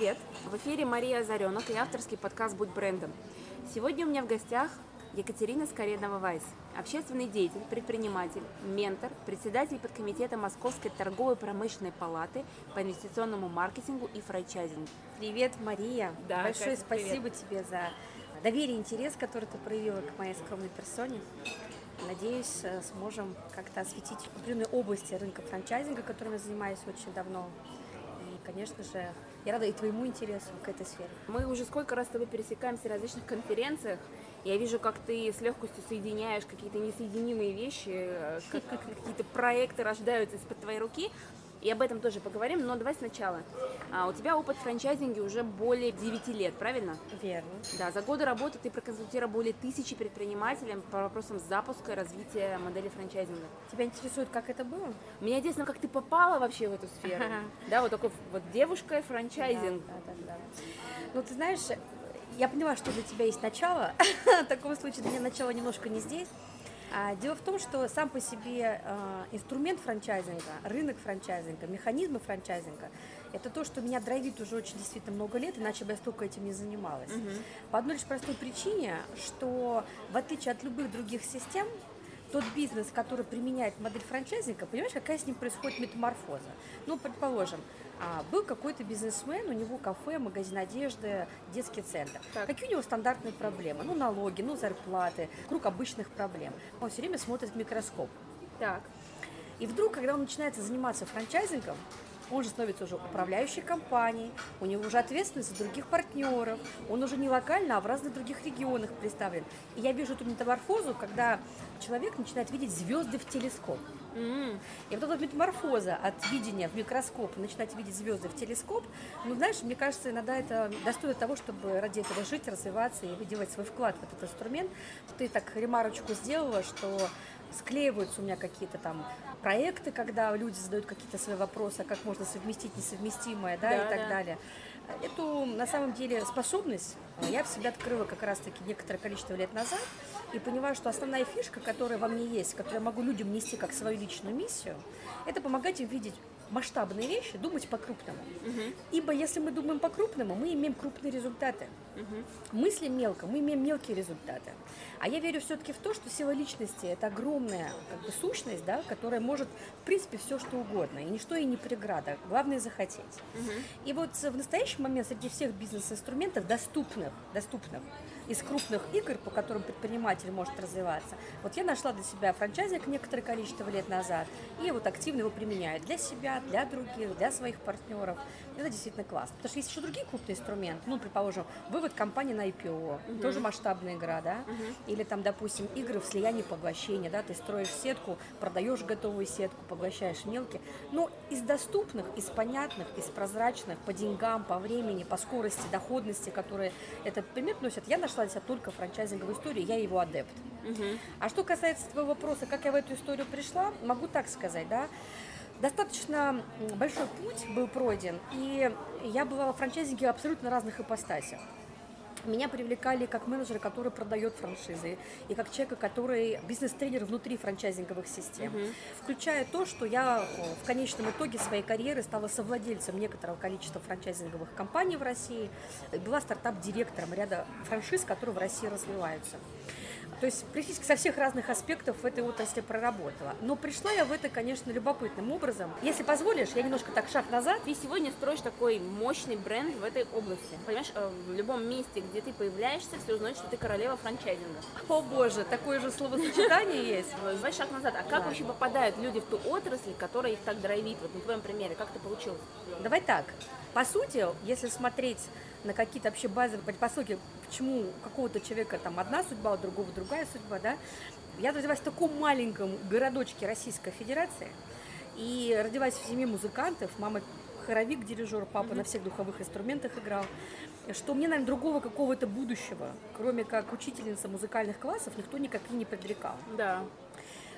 привет! В эфире Мария Озаренок и авторский подкаст «Будь брендом». Сегодня у меня в гостях Екатерина Скореднова-Вайс, общественный деятель, предприниматель, ментор, председатель подкомитета Московской торговой промышленной палаты по инвестиционному маркетингу и франчайзингу. Привет, Мария! Да, Большое Катя, спасибо тебе за доверие и интерес, который ты проявила к моей скромной персоне. Надеюсь, э, сможем как-то осветить определенные области рынка франчайзинга, которым я занимаюсь очень давно. И, конечно же, я рада и твоему интересу к этой сфере. Мы уже сколько раз с тобой пересекаемся на различных конференциях. Я вижу, как ты с легкостью соединяешь какие-то несоединимые вещи, э, как какие-то проекты рождаются из-под твоей руки. И об этом тоже поговорим, но давай сначала. А, у тебя опыт франчайзинга уже более 9 лет, правильно? Верно. Да, за годы работы ты проконсультировал более тысячи предпринимателей по вопросам запуска и развития модели франчайзинга. Тебя интересует, как это было? Меня интересно, как ты попала вообще в эту сферу. Да, вот такой вот девушка и франчайзинг. Да, да, да. Ну, ты знаешь, я поняла, что для тебя есть начало. В таком случае для меня начало немножко не здесь. А, дело в том, что сам по себе э, инструмент франчайзинга, рынок франчайзинга, механизмы франчайзинга – это то, что меня драйвит уже очень действительно много лет, иначе бы я столько этим не занималась. Угу. По одной лишь простой причине, что в отличие от любых других систем, тот бизнес, который применяет модель франчайзинга, понимаешь, какая с ним происходит метаморфоза. Ну, предположим, а, был какой-то бизнесмен, у него кафе, магазин одежды, детский центр. Так. Какие у него стандартные проблемы? Ну, налоги, ну, зарплаты, круг обычных проблем. Он все время смотрит в микроскоп. Так. И вдруг, когда он начинает заниматься франчайзингом, он же становится уже управляющей компанией, у него уже ответственность за других партнеров, он уже не локально, а в разных других регионах представлен. И я вижу эту метаморфозу, когда человек начинает видеть звезды в телескоп. Mm. И вот эта метаморфоза от видения в микроскоп начинать видеть звезды в телескоп, ну, знаешь, мне кажется, иногда это достойно того, чтобы ради этого жить, развиваться и делать свой вклад в этот инструмент. Ты так ремарочку сделала, что склеиваются у меня какие-то там проекты, когда люди задают какие-то свои вопросы, как можно совместить несовместимое, да, да и так да. далее. Эту, на самом деле, способность я в себя открыла как раз-таки некоторое количество лет назад и понимаю, что основная фишка, которая во мне есть, которую я могу людям нести как свою личную миссию, это помогать им видеть масштабные вещи, думать по-крупному. Угу. Ибо если мы думаем по-крупному, мы имеем крупные результаты. Угу. Мыслим мелко, мы имеем мелкие результаты. А я верю все-таки в то, что сила личности – это огромная как бы, сущность, да, которая может, в принципе, все что угодно. И ничто ей не преграда. Главное – захотеть. Угу. И вот в настоящий момент среди всех бизнес-инструментов доступных, доступных из крупных игр, по которым предприниматель может развиваться, вот я нашла для себя франчайзинг некоторое количество лет назад, и вот активно его применяю для себя, для других, для своих партнеров. Это действительно классно. Потому что есть еще другие крупные инструменты. Ну, предположим, вывод компании на IPO, угу. тоже масштабная игра, да? Угу. Или там, допустим, игры в слиянии поглощения, да, ты строишь сетку, продаешь готовую сетку, поглощаешь мелкие. Но из доступных, из понятных, из прозрачных, по деньгам, по времени, по скорости, доходности, которые этот предмет носят, я нашла для себя только франчайзинговую историю, я его адепт. Угу. А что касается твоего вопроса, как я в эту историю пришла, могу так сказать, да, достаточно большой путь был пройден, и я была в франчайзинге абсолютно разных ипостасях. Меня привлекали как менеджера, который продает франшизы, и как человека, который бизнес-тренер внутри франчайзинговых систем. Угу. Включая то, что я в конечном итоге своей карьеры стала совладельцем некоторого количества франчайзинговых компаний в России, была стартап-директором ряда франшиз, которые в России развиваются. То есть практически со всех разных аспектов в этой отрасли проработала. Но пришла я в это, конечно, любопытным образом. Если позволишь, я немножко так шаг назад. Ты сегодня строишь такой мощный бренд в этой области. Понимаешь, э, в любом месте, где ты появляешься, все узнают, что ты королева франчайзинга. О боже, такое же словосочетание есть. Давай шаг назад. А как вообще попадают люди в ту отрасль, которая их так драйвит? Вот на твоем примере, как это получилось? Давай так. По сути, если смотреть на какие-то вообще базовые предпосылки, почему у какого-то человека там одна судьба, у другого другая судьба, да. Я родилась в таком маленьком городочке Российской Федерации и родилась в семье музыкантов. Мама хоровик, дирижер, папа mm-hmm. на всех духовых инструментах играл. Что мне, наверное, другого какого-то будущего, кроме как учительница музыкальных классов, никто никак и не предрекал. Да.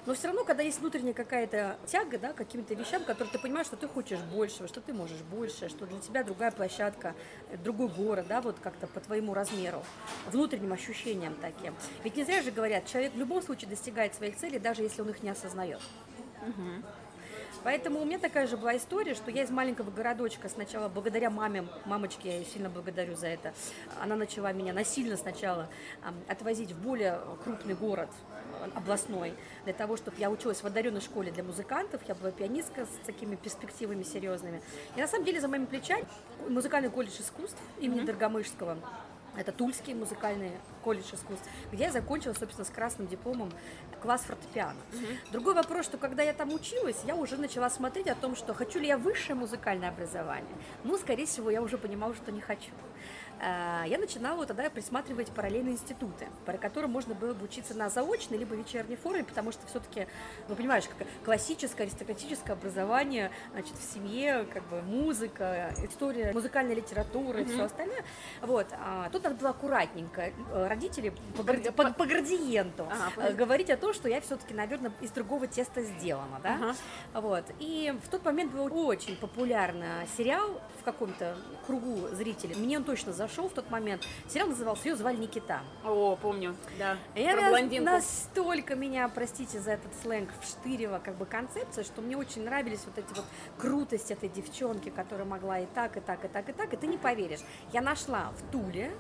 Но все равно, когда есть внутренняя какая-то тяга, да, каким-то вещам, которые ты понимаешь, что ты хочешь большего, что ты можешь больше, что для тебя другая площадка, другой город, да, вот как-то по твоему размеру, внутренним ощущениям таким. Ведь не зря же говорят, человек в любом случае достигает своих целей, даже если он их не осознает. Угу. Поэтому у меня такая же была история, что я из маленького городочка сначала, благодаря маме, мамочке, я ее сильно благодарю за это, она начала меня насильно сначала отвозить в более крупный город, э, областной, для того, чтобы я училась в одаренной школе для музыкантов, я была пианистка с такими перспективами серьезными. И на самом деле за моими плечами музыкальный колледж искусств имени mm-hmm. Доргомышского, это Тульский музыкальный колледж искусств, где я закончила, собственно, с красным дипломом класс фортепиано. Угу. Другой вопрос, что когда я там училась, я уже начала смотреть о том, что хочу ли я высшее музыкальное образование. Ну, скорее всего, я уже понимала, что не хочу. Э, я начинала тогда присматривать параллельные институты, про которые можно было бы учиться на заочной либо вечерней форме, потому что все-таки, ну, понимаешь, как классическое, аристократическое образование, значит, в семье, как бы музыка, история музыкальной литературы mm-hmm. и все остальное. Вот. А тут надо было аккуратненько э, родители по, по, по, по градиенту ага, говорить о том, что я все-таки, наверное, из другого теста сделана, да? Ага. Вот. И в тот момент был очень популярный сериал в каком-то кругу зрителей. Мне он точно зашел шоу в тот момент. Сериал назывался, ее звали Никита. О, помню, да. И Про блондинку. настолько меня, простите за этот сленг, вштырила как бы концепция, что мне очень нравились вот эти вот крутости этой девчонки, которая могла и так, и так, и так, и так. И ты не поверишь, я нашла в Туле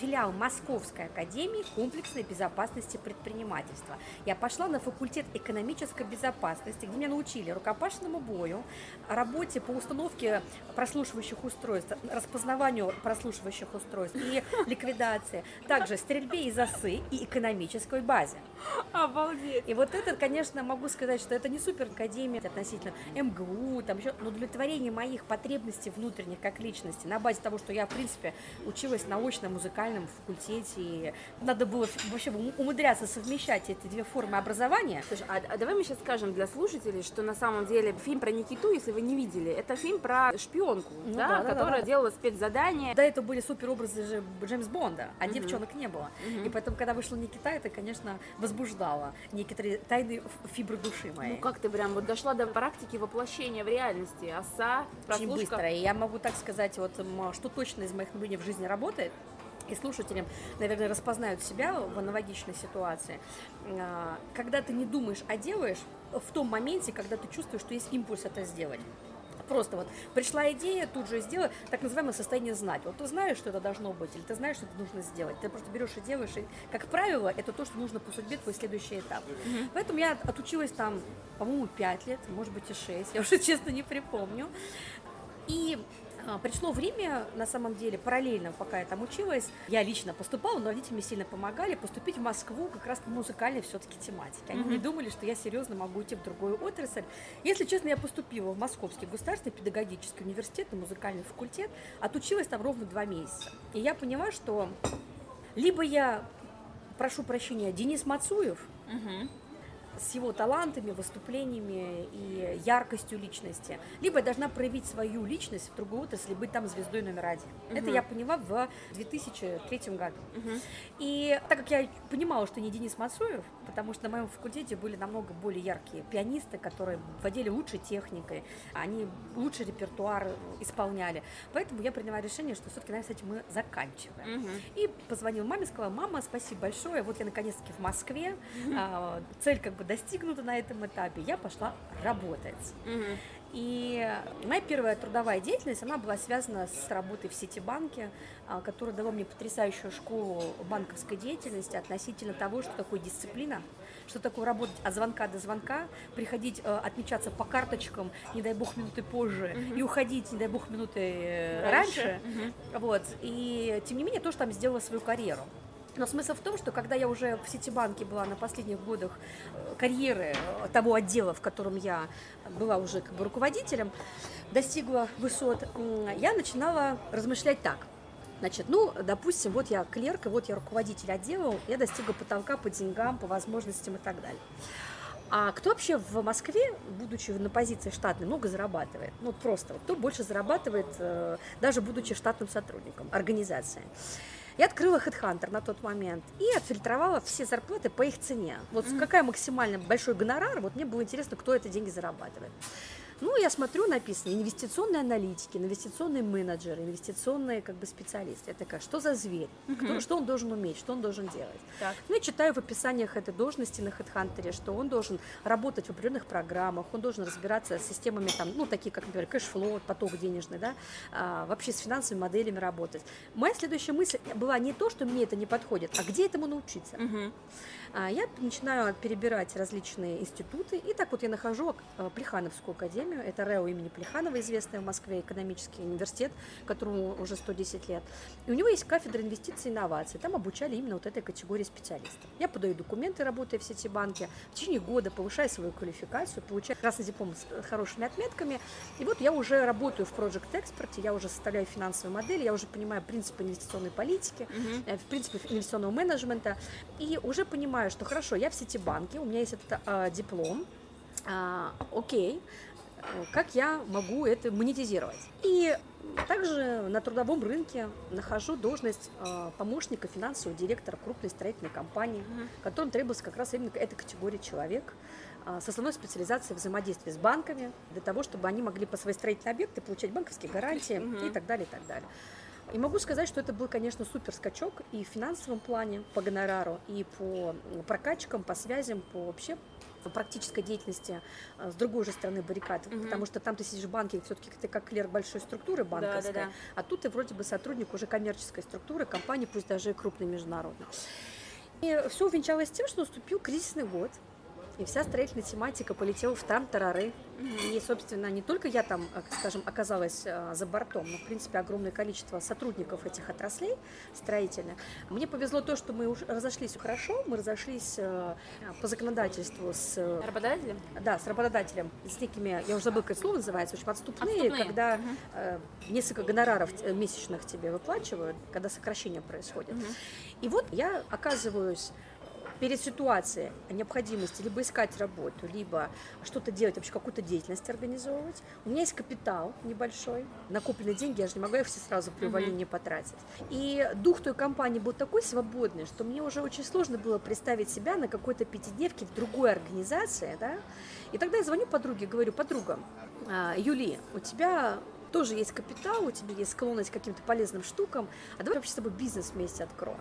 филиал Московской академии комплексной безопасности предпринимательства. Я пошла на факультет экономической безопасности, где меня научили рукопашному бою, работе по установке прослушивающих устройств, распознаванию прослушивающих устройств и ликвидации, также стрельбе из осы и экономической базе. Обалдеть! И вот это, конечно, могу сказать, что это не супер академия относительно МГУ, там еще, но удовлетворение моих потребностей внутренних как личности на базе того, что я, в принципе, училась на очно-музыкальном факультете, и надо было вообще умудряться совмещать эти две формы образования. Слушай, а, а давай мы сейчас скажем для слушателей, что на самом деле фильм про Никиту, если вы не видели, это фильм про шпионку, ну, да, да, которая да, да. делала спецзадания. Да, это были супер образы же Джеймс Бонда, а угу. девчонок не было. Угу. И поэтому, когда вышла Никита, это, конечно, возбуждало некоторые тайны фибры души моей. Ну как ты прям вот дошла до практики воплощения в реальности, оса, прослушка. Очень быстро, и я могу так сказать, вот что точно из моих наблюдений в жизни работает, и слушатели, наверное, распознают себя в аналогичной ситуации. А, когда ты не думаешь, а делаешь в том моменте, когда ты чувствуешь, что есть импульс это сделать. Просто вот пришла идея, тут же сделай, так называемое состояние знать. Вот ты знаешь, что это должно быть, или ты знаешь, что это нужно сделать. Ты просто берешь и делаешь. И, как правило, это то, что нужно по судьбе, твой следующий этап. Mm-hmm. Поэтому я отучилась там, по-моему, 5 лет, может быть и 6, я уже честно не припомню. И пришло время, на самом деле, параллельно, пока я там училась, я лично поступала, но родители мне сильно помогали поступить в Москву как раз по музыкальной все-таки тематике. Они mm-hmm. не думали, что я серьезно могу идти в другую отрасль. Если честно, я поступила в Московский государственный педагогический университет на музыкальный факультет, отучилась там ровно два месяца. И я поняла, что либо я, прошу прощения, Денис Мацуев, mm-hmm с его талантами, выступлениями и яркостью личности. Либо я должна проявить свою личность в другой отрасли, быть там звездой номер один. Угу. Это я поняла в 2003 году. Угу. И так как я понимала, что не Денис Мацуев, потому что на моем факультете были намного более яркие пианисты, которые владели лучшей техникой, они лучший репертуар исполняли. Поэтому я приняла решение, что все-таки, наверное, с этим мы заканчиваем. Угу. И позвонила маме, сказала, мама, спасибо большое, вот я наконец-таки в Москве, угу. цель как бы достигнуто на этом этапе, я пошла работать. Угу. И моя первая трудовая деятельность, она была связана с работой в Ситибанке, а, которая дала мне потрясающую школу банковской деятельности относительно того, что такое дисциплина, что такое работать от звонка до звонка, приходить, э, отмечаться по карточкам, не дай бог, минуты позже, угу. и уходить, не дай бог, минуты э, раньше. раньше. Угу. Вот. И тем не менее, тоже там сделала свою карьеру. Но смысл в том, что когда я уже в Ситибанке была на последних годах э, карьеры э, того отдела, в котором я была уже как бы руководителем, достигла высот, я начинала размышлять так. Значит, ну, допустим, вот я клерк, и вот я руководитель отдела, я достигла потолка по деньгам, по возможностям и так далее. А кто вообще в Москве, будучи на позиции штатной, много зарабатывает? Ну, просто, кто больше зарабатывает, э, даже будучи штатным сотрудником организации? Я открыла HeadHunter на тот момент и отфильтровала все зарплаты по их цене. Вот mm-hmm. какая максимально большой гонорар, вот мне было интересно, кто это деньги зарабатывает. Ну, я смотрю, написано инвестиционные аналитики, инвестиционные менеджеры, инвестиционные как бы специалисты. Я такая, что за зверь? Кто, что он должен уметь, что он должен делать? Так. Ну, я читаю в описаниях этой должности на HeadHunter, что он должен работать в определенных программах, он должен разбираться с системами, там, ну, такие как, например, cash flow, поток денежный, да, а, вообще с финансовыми моделями работать. Моя следующая мысль была не то, что мне это не подходит, а где этому научиться. Мгм. А Я начинаю перебирать различные институты, и так вот я нахожу э, Плехановскую академию, это РЭО имени Плеханова, известная в Москве экономический университет, которому уже 110 лет. И у него есть кафедра инвестиций и инноваций, там обучали именно вот этой категории специалистов. Я подаю документы, работая в Ситибанке, в течение года повышаю свою квалификацию, получаю красный диплом с э, хорошими отметками, и вот я уже работаю в Project Expert, я уже составляю финансовые модели, я уже понимаю принципы инвестиционной политики, Мгм. в принципе инвестиционного менеджмента и уже понимаю, что хорошо, я в Ситибанке, у меня есть этот а, диплом, а, окей, э, как я могу это монетизировать? И также на трудовом рынке нахожу должность а, помощника финансового директора крупной строительной компании, Мгм. которым требовалась как раз именно эта категория человек с основной специализацией взаимодействия с банками, для того, чтобы они могли по своей строительной объекты получать банковские гарантии Мгм. и так далее, и так далее. И могу сказать, что это был, конечно, супер скачок и в финансовом плане по гонорару, и по прокачкам, по связям, по вообще практической деятельности а, с другой же стороны баррикад, Мгм. потому что там ты сидишь в банке, все-таки ты как клерк большой структуры банковской, Да-да-да. а тут ты вроде бы сотрудник уже коммерческой структуры, компании, пусть даже и крупной международной. И все увенчалось тем, что наступил кризисный год, и вся строительная тематика полетела в там-тарары. И, собственно, не только я там, э, скажем, оказалась э, за бортом, но, в принципе, огромное количество сотрудников этих отраслей строительных. Мне повезло то, что мы разошлись хорошо, мы разошлись э, по законодательству с Работодателем? да, с работодателем, с некими, я уже забыла, как слово называется, очень отступные, Отступные. когда э, несколько гонораров месячных тебе выплачивают, когда сокращение происходит. Мгм. И вот я оказываюсь перед ситуацией о необходимости либо искать работу, либо что-то делать, вообще какую-то деятельность организовывать. У меня есть капитал небольшой, накопленные деньги, я же не могу их все сразу при увольнении потратить. И дух той компании был такой свободный, что мне уже очень сложно было представить себя на какой-то пятидневке в другой организации, да. И тогда я звоню подруге, говорю, подруга, а, Юли, у тебя тоже есть капитал, у тебя есть склонность к каким-то полезным штукам, а давай вообще с тобой бизнес вместе откроем.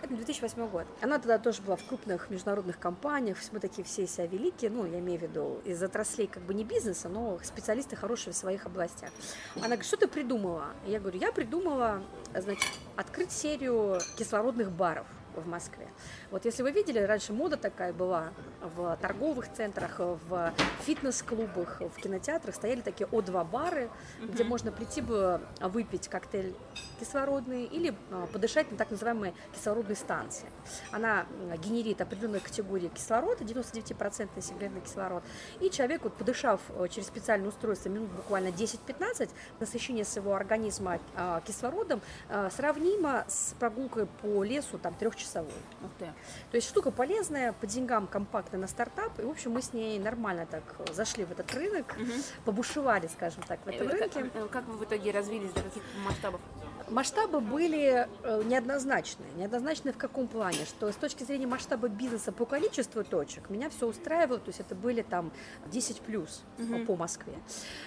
Это 2008 год. Она тогда тоже была в крупных международных компаниях, мы такие все себя великие, ну, я имею в виду из отраслей как бы не бизнеса, но специалисты хорошие в своих областях. Она говорит, что ты придумала? Я говорю, я придумала, значит, открыть серию кислородных баров в Москве. Вот если вы видели, раньше мода такая была в торговых центрах, в фитнес-клубах, в кинотеатрах стояли такие О2 бары, где Мгм. можно прийти бы выпить коктейль кислородный или а, подышать на так называемой кислородной станции. Она м, генерит определенную категорию кислорода, 99% сигаретный кислород, и человек, вот, подышав через специальное устройство минут буквально 10-15, насыщение своего организма а, кислородом а, сравнимо с прогулкой по лесу там трехчасовой. Ух ты. То есть штука полезная, по деньгам компактная на стартап, и, в общем, мы с ней нормально так зашли в этот рынок, Мгм. побушевали, скажем так, в этом Э, рынке. Как, э, как вы в итоге развились до каких масштабов? Масштабы были э, неоднозначные. Неоднозначные в каком плане? Что с точки зрения масштаба бизнеса по количеству точек меня все устраивало, то есть это были там 10 плюс Мгм. по Москве.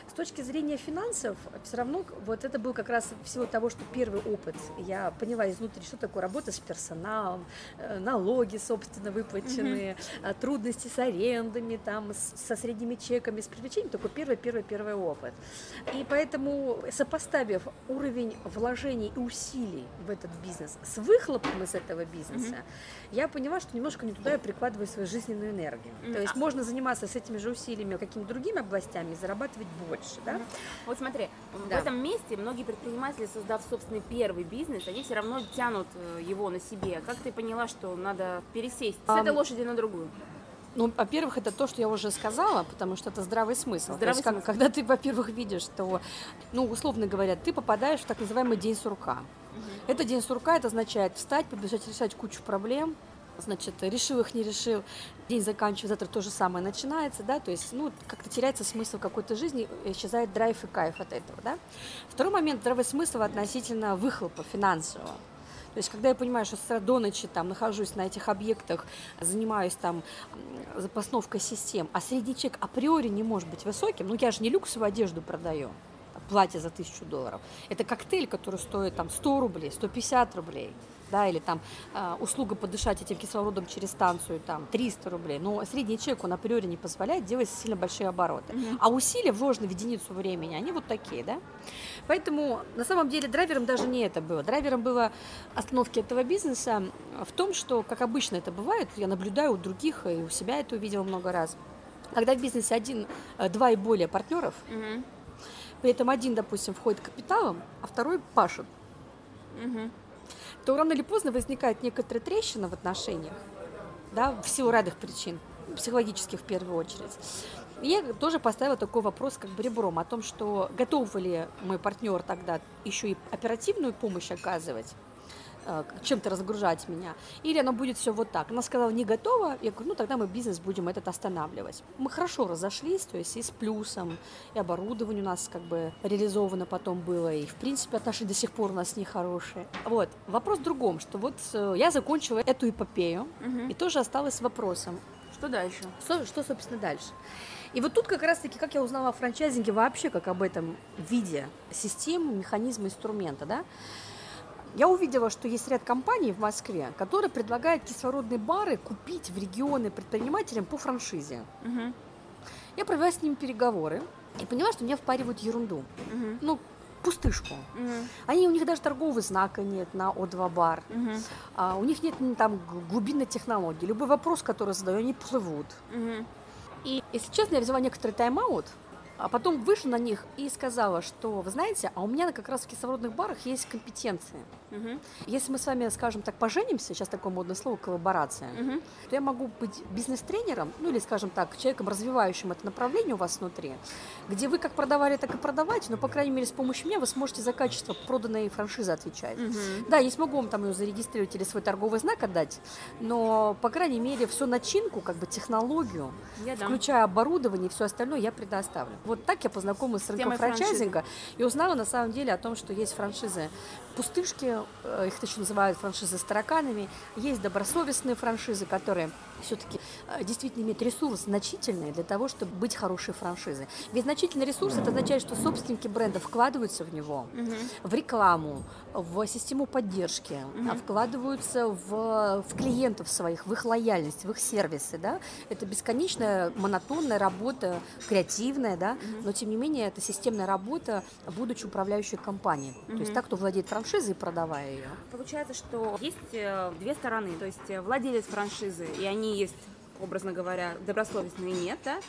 С точки зрения финансов, все равно вот это был как раз в силу того, что первый опыт. Я поняла изнутри, что такое работа с персоналом, э, налоги, собственно, выплаченные, э, трудности с арендами, там, со средними чеками, с привлечением, такой первый, первый, первый опыт. И поэтому, сопоставив уровень вложений и усилий в этот бизнес с выхлопом из этого бизнеса, я поняла, что немножко не туда я прикладываю свою жизненную энергию. Мгм. То есть можно заниматься с этими же усилиями какими-то другими областями и зарабатывать больше, да? Мгм. Вот смотри, Да. в этом месте многие предприниматели, создав собственный первый бизнес, они все равно тянут э, его на себе. Как ты поняла, что надо пересесть с этой лошади на другую? Ну, во-первых, это то, что я уже сказала, потому что это здравый смысл. Здравый есть, как- смысл. когда ты, во-первых, видишь, что, ну, условно говоря, ты попадаешь в так называемый день сурка. Это день сурка, это означает встать, побежать решать кучу проблем, значит, решил их, не решил, день заканчивается, завтра то же самое начинается, да, то есть, ну, как-то теряется смысл какой-то жизни, исчезает драйв и кайф от этого, да. Второй момент, здравый смысл относительно выхлопа финансового. То есть, когда я понимаю, что с до ночи там нахожусь на этих объектах, занимаюсь там м, постановкой систем, а средний чек априори не может быть высоким, ну я же не люксовую одежду продаю, платье за тысячу долларов. Это коктейль, который стоит там 100 рублей, 150 рублей да, или там э, услуга подышать этим кислородом через станцию, там 300 рублей, но средний чек, он априори не позволяет делать сильно большие обороты. Мгм. А усилия, вложенные в единицу времени, они вот такие, да. Поэтому на самом деле драйвером даже не это было. Драйвером было остановки этого бизнеса в том, что, как обычно это бывает, я наблюдаю у других и у себя это увидела много раз. Когда в бизнесе один, э, два и более партнеров, Мгм. при этом один, допустим, входит капиталом, а второй пашет, Мгм. То рано или поздно возникает некоторая трещина в отношениях, да, в силу рядных причин, психологических в первую очередь. И я тоже поставила такой вопрос как бы ребром о том, что готов ли мой партнер тогда еще и оперативную помощь оказывать, чем-то разгружать меня, или оно будет все вот так. Она сказала, не готова, я говорю, ну тогда мы бизнес будем этот останавливать. Мы хорошо разошлись, то есть и с плюсом, и оборудование у нас как бы реализовано потом было, и в принципе отношения до сих пор у нас нехорошие. Вот, вопрос в другом, что вот э, я закончила эту эпопею, Мгм. и тоже осталась с вопросом, Что дальше? что, что, собственно, дальше? И вот тут как раз-таки, как я узнала о франчайзинге вообще, как об этом виде системы, механизма, инструмента, да, я увидела, что есть ряд компаний в Москве, которые предлагают кислородные бары купить в регионы предпринимателям по франшизе. Мгм. Я провела с ними переговоры и поняла, что меня впаривают ерунду. Мгм. Ну, пустышку. Мгм. Они, у них даже торгового знака нет на О2 бар. Мгм. А, у них нет там глубинной технологии. Любой вопрос, который задаю, они плывут. Мгм. И, если честно, я взяла некоторый тайм-аут, а потом вышла на них и сказала, что, вы знаете, а у меня как раз в кислородных барах есть компетенции. Мгм. Если мы с вами, скажем так, поженимся, сейчас такое модное слово, коллаборация, Мгм. то я могу быть бизнес-тренером, ну или, скажем так, человеком, развивающим это направление у вас внутри, где вы как продавали, так и продавайте, но, по крайней мере, с помощью меня вы сможете за качество проданной франшизы отвечать. Мгм. Да, не смогу вам там ее зарегистрировать или свой торговый знак отдать, но, по крайней мере, всю начинку, как бы технологию, Я дам. включая оборудование и все остальное, я предоставлю. Вот так я познакомилась с рынком франчайзинга и узнала на самом деле о том, что есть франшизы пустышки, их еще называют франшизы с тараканами, есть добросовестные франшизы, которые все-таки действительно имеют ресурс значительный для того, чтобы быть хорошей франшизой. Ведь значительный ресурс это означает, что собственники бренда вкладываются в него, Мгм. в рекламу, в систему поддержки, а вкладываются в, в клиентов своих, в их лояльность, в их сервисы, да. Это бесконечная монотонная работа, креативная, да, но тем не менее это системная работа, будучи управляющей компанией. То есть так, кто владеет франшизой, продавая ее. Получается, что есть э, две стороны. То есть э, владелец франшизы, и они есть, образно говоря, добросовестные нет, да?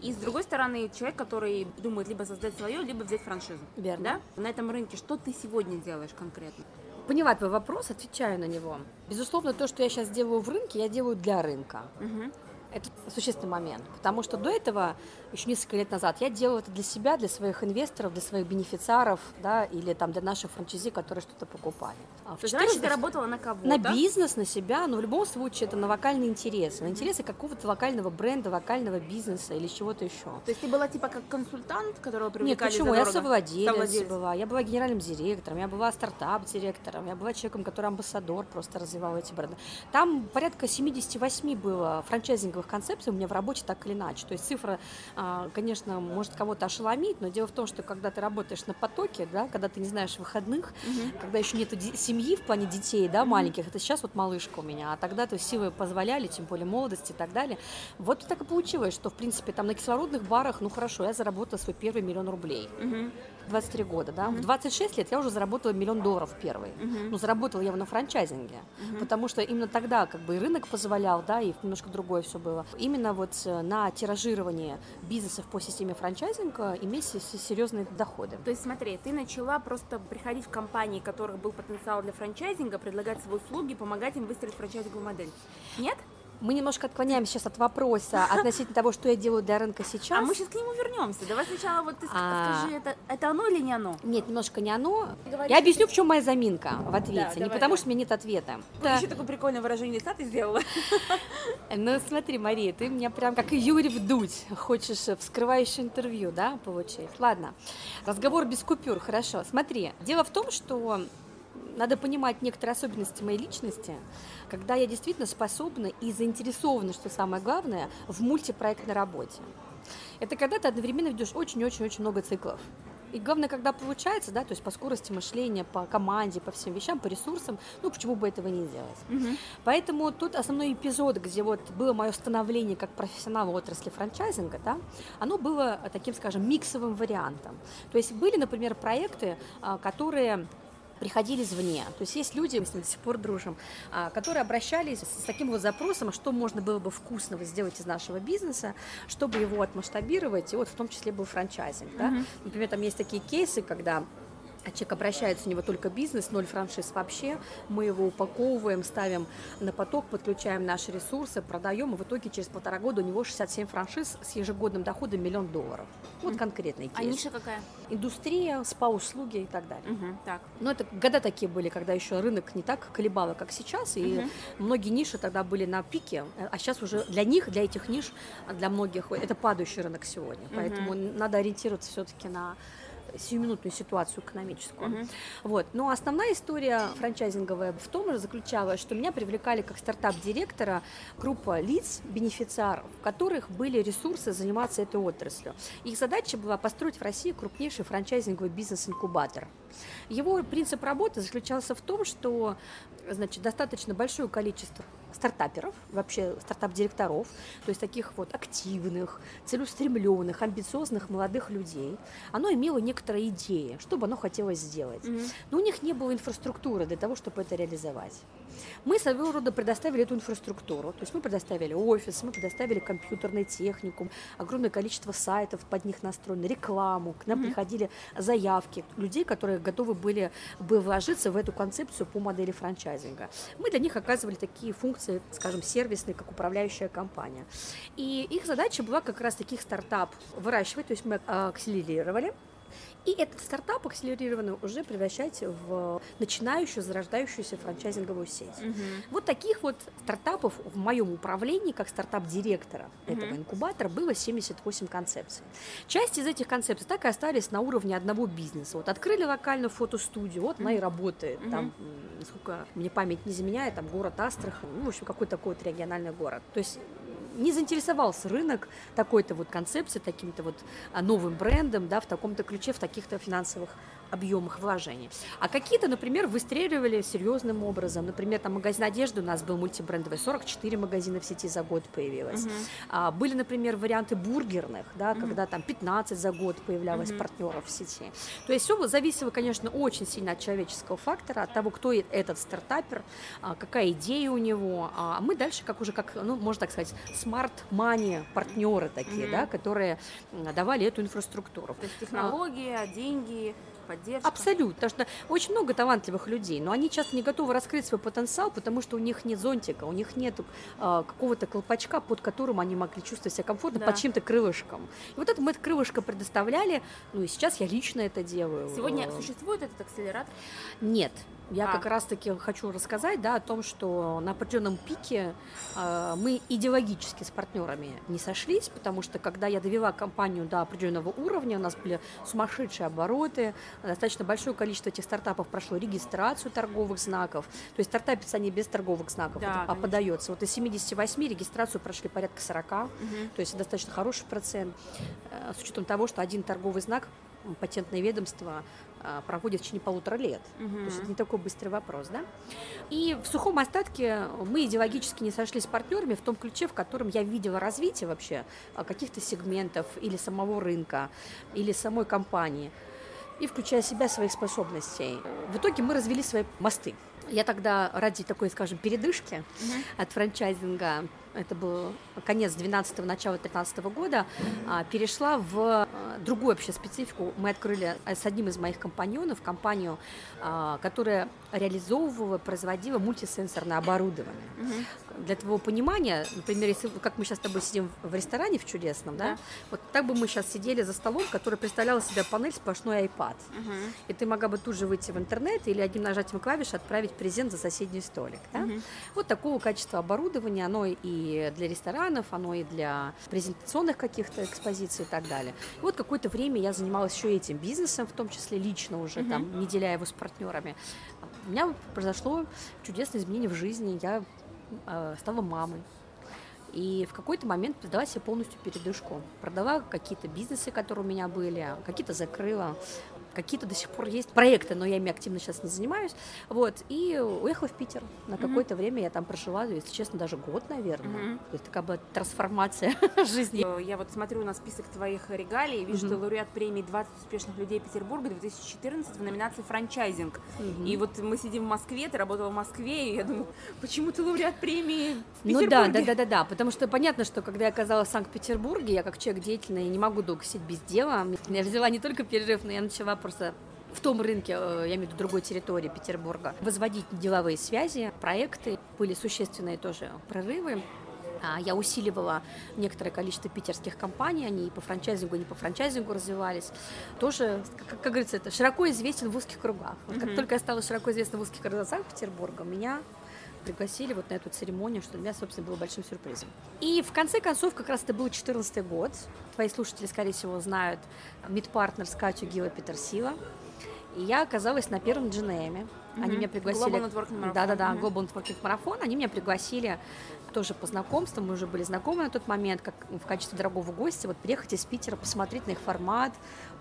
И с другой стороны, человек, который думает либо создать свое, либо взять франшизу. Верно. Да? На этом рынке что ты сегодня делаешь конкретно? Поняла твой вопрос, отвечаю на него. Безусловно, то, что я сейчас делаю в рынке, я делаю для рынка. Мгм. Это существенный момент, потому что до этого, еще несколько лет назад, я делала это для себя, для своих инвесторов, для своих бенефициаров, да, или там для наших франчайзи, которые что-то покупали. А в То есть раньше ты 14 работала на кого-то? на бизнес, на себя, но в любом случае это на локальные интересы, на интересы какого-то локального бренда, локального бизнеса или чего-то еще. То есть ты была типа как консультант, которого Нет, привлекали почему? Я совладелец Совладелец. была, я была генеральным директором, я была стартап-директором, я была человеком, который амбассадор, просто развивал эти бренды. Там порядка 78 было франчайзинговых концепций у меня в работе так или иначе. То есть цифра, а, конечно, может кого-то ошеломить, но дело в том, что когда ты работаешь на потоке, да, когда ты не знаешь выходных, когда еще нет семьи в плане детей, да, маленьких, это сейчас вот малышка у меня, а тогда то силы позволяли, тем более молодости и так далее. Вот так и получилось, что, в принципе, там на кислородных барах, ну хорошо, я заработала свой первый миллион рублей. Мгм. 23 года, да. В 26 лет я уже заработала миллион долларов первый. Мгм. Ну, заработала я его на франчайзинге. Потому что именно тогда как бы и рынок позволял, да, и немножко другое все было. Именно вот э, на тиражирование бизнесов по системе франчайзинга иметь се- се- серьезные доходы. То есть смотри, ты начала просто приходить в компании, у которых был потенциал для франчайзинга, предлагать свои услуги, помогать им выстроить франчайзинговую модель. Нет? Мы немножко отклоняемся сейчас от вопроса относительно того, что я делаю для рынка сейчас. А мы сейчас к нему вернемся. Давай сначала вот ты А. скажи, это, это оно или не оно? Нет, немножко не оно. говоришь, Я объясню, в чем моя заминка в ответе. Да, не давай, потому, давай. что у меня нет ответа. Вот еще такое прикольное выражение лица ты сделала. Ну, смотри, Мария, ты меня прям как Юрий Вдуть хочешь э, вскрывающее интервью, да, получить? Ладно, разговор без купюр, хорошо. Смотри, дело в том, что надо понимать некоторые особенности моей личности, когда я действительно способна и заинтересована, что самое главное, в мультипроектной работе. Это когда ты одновременно ведешь очень-очень-очень много циклов. И главное, когда получается, да, то есть по скорости мышления, по команде, по всем вещам, по ресурсам, ну почему бы этого не сделать? Мгм. Поэтому тут основной эпизод, где вот было мое становление как профессионала в отрасли франчайзинга, да, оно было таким, скажем, миксовым вариантом. То есть были, например, проекты, а, которые приходили извне. То есть есть люди, мы с ними до сих пор дружим, а, которые обращались с таким вот запросом, что можно было бы вкусного сделать из нашего бизнеса, чтобы его отмасштабировать, и вот в том числе был франчайзинг. Да? Например, там есть такие кейсы, когда а человек обращается, у него только бизнес, ноль франшиз вообще, мы его упаковываем, ставим на поток, подключаем наши ресурсы, продаем, и в итоге через полтора года у него 67 франшиз с ежегодным доходом миллион долларов. Вот конкретный А кейс. ниша какая? Индустрия, спа-услуги и так далее. Мгм, Так. Но это года такие были, когда еще рынок не так колебало, как сейчас, и многие ниши тогда были на пике, а сейчас уже для них, для этих ниш, а для многих это падающий рынок сегодня, поэтому надо ориентироваться все-таки на сиюминутную ситуацию экономическую. Вот. Но основная история франчайзинговая в том же заключалась, что меня привлекали как стартап-директора группа лиц, бенефициаров, у которых были ресурсы заниматься этой отраслью. Их задача была построить в России крупнейший франчайзинговый бизнес-инкубатор. Его принцип работы заключался в том, что значит, достаточно большое количество стартаперов, вообще стартап-директоров, то есть таких вот активных, целеустремленных, амбициозных молодых людей, оно имело некоторые идеи, что бы оно хотело сделать. Но у них не было инфраструктуры для того, чтобы это реализовать. Мы своего рода предоставили эту инфраструктуру, то есть мы предоставили офис, мы предоставили компьютерный техникум, огромное количество сайтов под них настроено, рекламу, к нам приходили заявки людей, которые готовы были бы вложиться в эту концепцию по модели франчайзинга. Мы для них оказывали такие функции, скажем, сервисные, как управляющая компания. И их задача была как раз таких стартап выращивать, то есть мы э, акселерировали и этот стартап акселерированный уже превращать в начинающую, зарождающуюся франчайзинговую сеть. Вот таких вот стартапов в моем управлении, как стартап-директора этого инкубатора, было 78 концепций. Часть из этих концепций так и остались на уровне одного бизнеса. Вот открыли локальную фотостудию, вот она и работает. Там, м, насколько мне память не заменяет, там город Астрахань, ну, в общем, какой-то такой вот региональный город. То есть не заинтересовался рынок такой-то вот концепцией, таким-то вот а, новым брендом, да, в таком-то ключе, в таких-то финансовых объемах вложений. А какие-то, например, выстреливали серьезным образом. Например, там магазин одежды у нас был мультибрендовый, 44 магазина в сети за год появилось. А, были, например, варианты бургерных, да, когда там 15 за год появлялось партнеров в сети. То есть все зависело, конечно, очень сильно от человеческого фактора, от того, кто этот стартапер, а, какая идея у него. А мы дальше, как уже, как, ну, можно так сказать, смарт-мани партнеры такие, да, которые давали эту инфраструктуру. То есть технология, деньги, поддержка. Абсолютно, потому что очень много талантливых людей, но они часто не готовы раскрыть свой потенциал, потому что у них нет зонтика, у них нет а, какого-то колпачка, под которым они могли чувствовать себя комфортно, Да. под чьим-то крылышком. И вот это мы это крылышко предоставляли, ну и сейчас я лично это делаю. Сегодня Э, существует этот акселератор? Нет. Я А. как раз-таки хочу рассказать да, о том, что на определенном пике э, мы идеологически с партнерами не сошлись, потому что когда я довела компанию до определенного уровня, у нас были сумасшедшие обороты, достаточно большое количество этих стартапов прошло регистрацию торговых знаков, то есть стартапятся они без торговых знаков, Да, а конечно. подается. Вот из 78 регистрацию прошли порядка 40, то есть достаточно хороший процент, э, с учетом того, что один торговый знак патентное ведомство а, проводит в течение полутора лет. То есть это не такой быстрый вопрос, да? И в сухом остатке мы идеологически не сошлись с партнерами в том ключе, в котором я видела развитие вообще а, каких-то сегментов или самого рынка, или самой компании, и включая себя, своих способностей. В итоге мы развели свои мосты. Я тогда ради такой, скажем, передышки от франчайзинга, это был конец 12-го, начало 13 года, а, перешла в а, другую вообще специфику. Мы открыли с одним из моих компаньонов компанию, а, которая реализовывала, производила мультисенсорное оборудование. Для твоего понимания, например, если как мы сейчас с тобой сидим в ресторане в чудесном, да, Да. вот так бы мы сейчас сидели за столом, который представлял себя панель сплошной iPad. И ты могла бы тут же выйти в интернет или одним нажатием клавиш отправить презент за соседний столик. да? Вот такого качества оборудования, оно и для ресторанов, оно и для презентационных каких-то экспозиций и так далее. И вот какое-то время я занималась еще этим бизнесом, в том числе лично уже, там, не деля его с партнерами. у меня произошло чудесное изменение в жизни. Я э, стала мамой. И в какой-то момент дала себе полностью передышку. Продала какие-то бизнесы, которые у меня были, какие-то закрыла, какие-то до сих пор есть проекты, но я ими активно сейчас не занимаюсь. Вот, и уехала в Питер. На какое-то mm-hmm. время я там прожила, если честно, даже год, наверное. Mm-hmm. То есть такая была трансформация жизни. Э, я вот смотрю на список твоих регалий, вижу, mm-hmm. что лауреат премии 20 успешных людей Петербурга 2014 в номинации франчайзинг. Mm-hmm. И вот мы сидим в Москве, ты работала в Москве, и я думаю, почему ты лауреат премии в Ну да, да, да, да, да, потому что понятно, что когда я оказалась в Санкт-Петербурге, я как человек деятельный не могу долго сидеть без дела. Я взяла не только перерыв, но я начала просто в том рынке, э, я имею в виду другой территории Петербурга, возводить деловые связи, проекты. Были существенные тоже прорывы. А, я усиливала некоторое количество питерских компаний, они и по франчайзингу, и не по франчайзингу развивались. Тоже, как, как говорится, это широко известен в узких кругах. Вот mm-hmm. как только я стала широко известна в узких кругах Санкт-Петербурга, меня пригласили вот на эту церемонию, что для меня, собственно, было большим сюрпризом. И в конце концов, как раз это был 2014 год. Твои слушатели, скорее всего, знают мидпартнер с Катю Гила Петерсила. И я оказалась на первом GNM. Они mm-hmm. меня пригласили... Global Networking Marathon. Да-да-да. Global Networking Marathon. Они меня пригласили тоже по знакомству, мы уже были знакомы на тот момент, как в качестве дорогого гостя, вот приехать из Питера, посмотреть на их формат,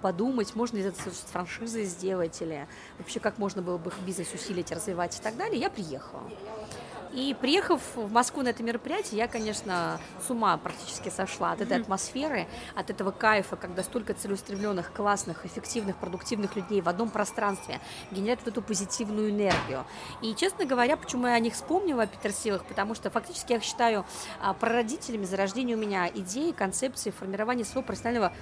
подумать, можно ли это с франшизой сделать, или вообще как можно было бы их бизнес усилить, развивать и так далее. Я приехала. И приехав в Москву на это мероприятие, я, конечно, с ума практически сошла от этой атмосферы, от этого кайфа, когда столько целеустремленных, классных, эффективных, продуктивных людей в одном пространстве генерят вот эту позитивную энергию. И, честно говоря, почему я о них вспомнила, о Петерсилах, потому что фактически я их считаю а, прародителями зарождения у меня идеи, концепции формирования своего профессионального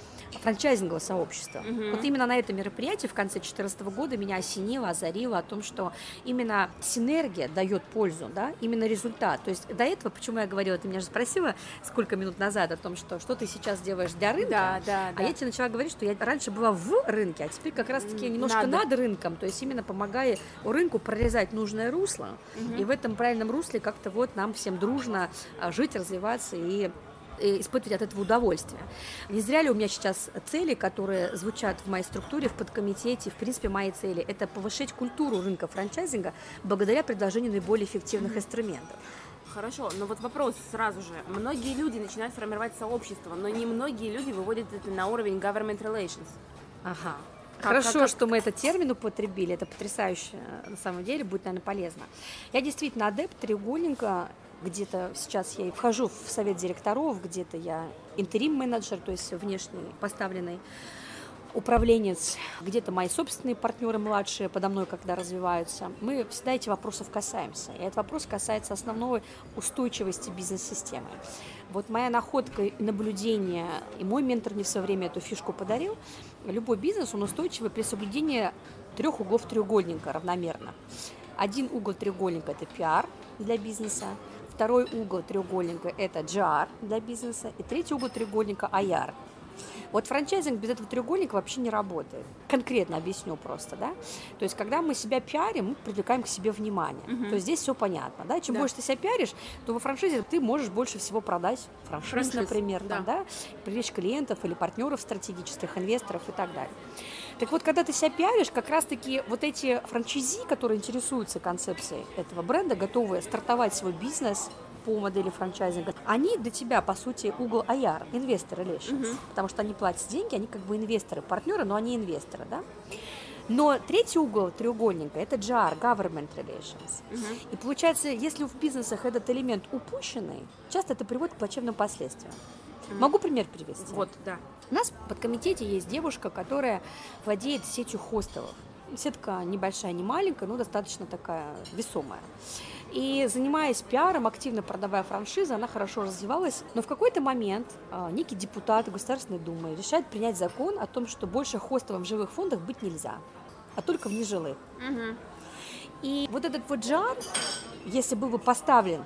франчайзингового сообщества. Mm-hmm. Вот именно на этом мероприятии в конце 2014 года меня осенило, озарило о том, что именно синергия дает пользу, да, именно результат. То есть до этого, почему я говорила, ты меня же спросила сколько минут назад о том, что что ты сейчас делаешь для рынка, да, да, а да. я тебе начала говорить, что я раньше была в рынке, а теперь как раз-таки немножко Надо. над рынком, то есть именно помогая рынку прорезать нужное русло, угу. и в этом правильном русле как-то вот нам всем дружно а, жить, развиваться и испытывать от этого удовольствие. Не зря ли у меня сейчас цели, которые звучат в моей структуре, в подкомитете, в принципе, мои цели, это повышать культуру рынка франчайзинга благодаря предложению наиболее эффективных инструментов. Хорошо, но вот вопрос сразу же. Многие люди начинают формировать сообщество, но не многие люди выводят это на уровень government relations. Ага. Как, Хорошо, как... что мы этот термин употребили, это потрясающе, на самом деле, будет, наверное, полезно. Я действительно адепт треугольника где-то сейчас я и вхожу в совет директоров, где-то я интерим-менеджер, то есть внешний поставленный управленец, где-то мои собственные партнеры младшие подо мной, когда развиваются. Мы всегда эти вопросов касаемся. И этот вопрос касается основной устойчивости бизнес-системы. Вот моя находка и наблюдение, и мой ментор мне в свое время эту фишку подарил, любой бизнес, он устойчивый при соблюдении трех углов треугольника равномерно. Один угол треугольника – это пиар для бизнеса, Второй угол треугольника – это GR для бизнеса. И третий угол треугольника – IR. Вот франчайзинг без этого треугольника вообще не работает. Конкретно объясню просто, да. То есть, когда мы себя пиарим, мы привлекаем к себе внимание. Uh-huh. То есть здесь все понятно, да. Чем да. больше ты себя пиаришь, то во франшизе ты можешь больше всего продать франшиз, Франшиз например, да. Там, да, привлечь клиентов или партнеров стратегических, инвесторов и так далее. Так вот, когда ты себя пиаришь, как раз-таки вот эти франчайзи, которые интересуются концепцией этого бренда, готовы стартовать свой бизнес по модели франчайзинга, они для тебя, по сути, угол IR, Investor Relations, угу. потому что они платят деньги, они как бы инвесторы, партнеры, но они инвесторы, да? Но третий угол треугольника – это GR, Government Relations. Угу. И получается, если в бизнесах этот элемент упущенный, часто это приводит к плачевным последствиям. Угу. Могу пример привести? Вот, да. У нас в подкомитете есть девушка, которая владеет сетью хостелов. Сетка небольшая, не маленькая, но достаточно такая весомая. И занимаясь пиаром, активно продавая франшизы, она хорошо развивалась. Но в какой-то момент а, некий депутат Государственной Думы решает принять закон о том, что больше хостелом в живых фондах быть нельзя, а только в нежилых. Угу. И вот этот вот жар, если был бы поставлен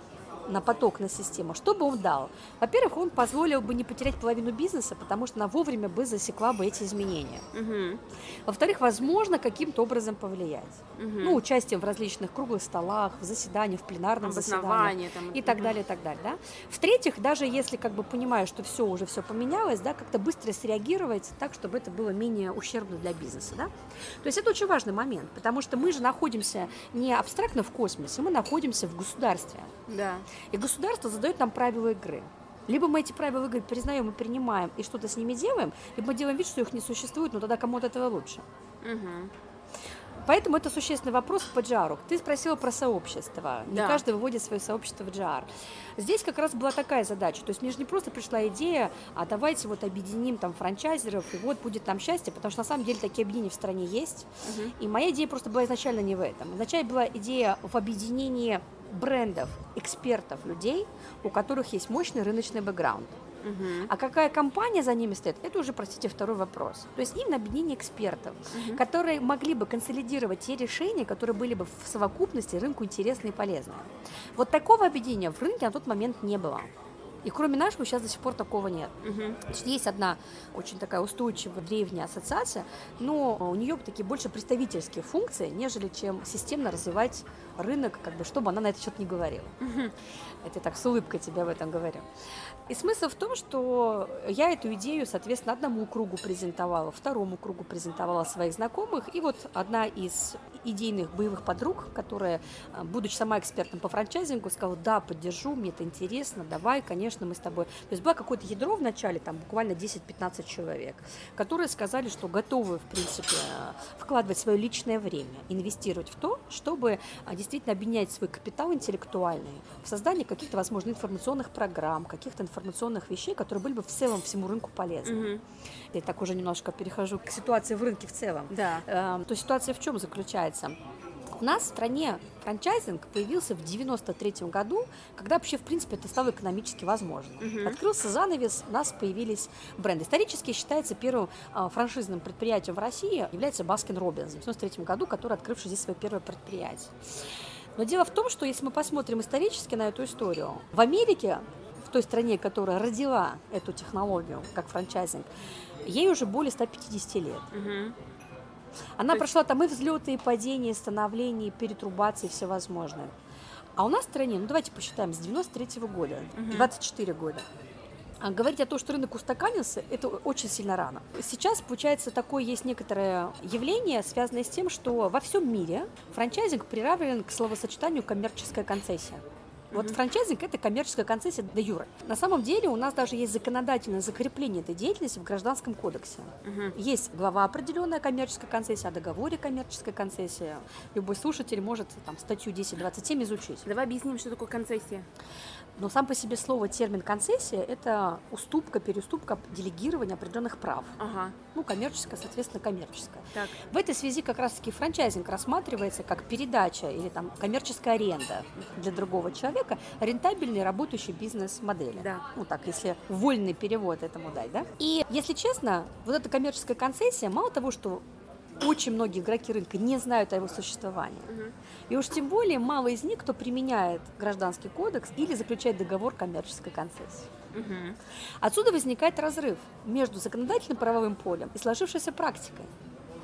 на поток, на систему, что бы он дал? Во-первых, он позволил бы не потерять половину бизнеса, потому что она вовремя бы засекла бы эти изменения. Мгм. Во-вторых, возможно, каким-то образом повлиять. Мгм. Ну, участием в различных круглых столах, в заседаниях, в пленарном заседании там. и так далее, и так далее, да. В-третьих, даже если как бы понимаешь, что все уже все поменялось, да, как-то быстро среагировать так, чтобы это было менее ущербно для бизнеса, да. То есть это очень важный момент, потому что мы же находимся не абстрактно в космосе, мы находимся в государстве, Да. И государство задает нам правила игры. Либо мы эти правила игры признаем и принимаем, и что-то с ними делаем, либо мы делаем вид, что их не существует, но тогда кому от этого лучше. Мгм. Поэтому это существенный вопрос по джару. Ты спросила про сообщество. Не Да. каждый выводит свое сообщество в джар. Здесь как раз была такая задача. То есть мне же не просто пришла идея, а давайте вот объединим там франчайзеров, и вот будет там счастье, потому что на самом деле такие объединения в стране есть. Мгм. И моя идея просто была изначально не в этом. Изначально была идея в объединении брендов, экспертов, людей, у которых есть мощный рыночный бэкграунд. Мгм. А какая компания за ними стоит, это уже, простите, второй вопрос. То есть именно объединение экспертов, которые могли бы консолидировать те решения, которые были бы в совокупности рынку интересны и полезны. Вот такого объединения в рынке на тот момент не было. И кроме нашего сейчас до сих пор такого нет. Значит, есть одна очень такая устойчивая древняя ассоциация, но у нее такие больше представительские функции, нежели чем системно развивать рынок, как бы, чтобы она на этот счет не говорила. Это я так с улыбкой тебе об этом говорю. И смысл в том, что я эту идею, соответственно, одному кругу презентовала, второму кругу презентовала своих знакомых. И вот одна из идейных боевых подруг, которая, а, будучи сама экспертом по франчайзингу, сказала, да, поддержу, мне это интересно, давай, конечно, мы с тобой. То есть было какое-то ядро в начале, там буквально 10-15 человек, которые сказали, что готовы, в принципе, а, вкладывать свое личное время, инвестировать в то, чтобы а, действительно объединять свой капитал интеллектуальный в создание каких-то, возможно, информационных программ, каких-то информационных вещей, которые были бы в целом всему рынку полезны. Мгм. Я так уже немножко перехожу к ситуации в рынке в целом. Да. Эм, То ситуация в чем заключается? У нас в стране франчайзинг появился в 93 году, когда вообще, в принципе, это стало экономически возможно. Мгм. Открылся занавес, у нас появились бренды. Исторически считается первым а, франшизным предприятием в России является Baskin Robbins в 93 году, который открывший здесь свое первое предприятие. Но дело в том, что если мы посмотрим исторически на эту историю, в Америке, в той стране, которая родила эту технологию, как франчайзинг, ей уже более 150 лет. Мгм. Она То прошла там и взлеты, и падения, и становления, и пертурбации, и всевозможное. А у нас в стране, ну давайте посчитаем, с 93 года, Мгм. 24 года. А говорить о том, что рынок устаканился, это очень сильно рано. Сейчас, получается, такое есть некоторое явление, связанное с тем, что во всем мире франчайзинг приравнен к словосочетанию коммерческая концессия. Вот франчайзинг – это коммерческая концессия де юре. На самом деле у нас даже есть законодательное закрепление этой деятельности в Гражданском кодексе. Есть глава определенная коммерческая концессия, о договоре коммерческая концессия. Любой слушатель может там статью 1027 изучить. Давай объясним, что такое концессия. Но сам по себе слово термин концессия – это уступка, переуступка, делегирование определенных прав. Ага. Ну, коммерческая, соответственно, коммерческая. Так. В этой связи как раз-таки франчайзинг рассматривается как передача или там коммерческая аренда для другого человека рентабельной работающей бизнес-модели. Да. Ну так, если вольный перевод этому дать, да? И, если честно, вот эта коммерческая концессия, мало того, что очень многие игроки рынка не знают о его существовании. Мгм. И уж тем более мало из них, кто применяет гражданский кодекс или заключает договор коммерческой концессии. Отсюда возникает разрыв между законодательным правовым полем и сложившейся практикой.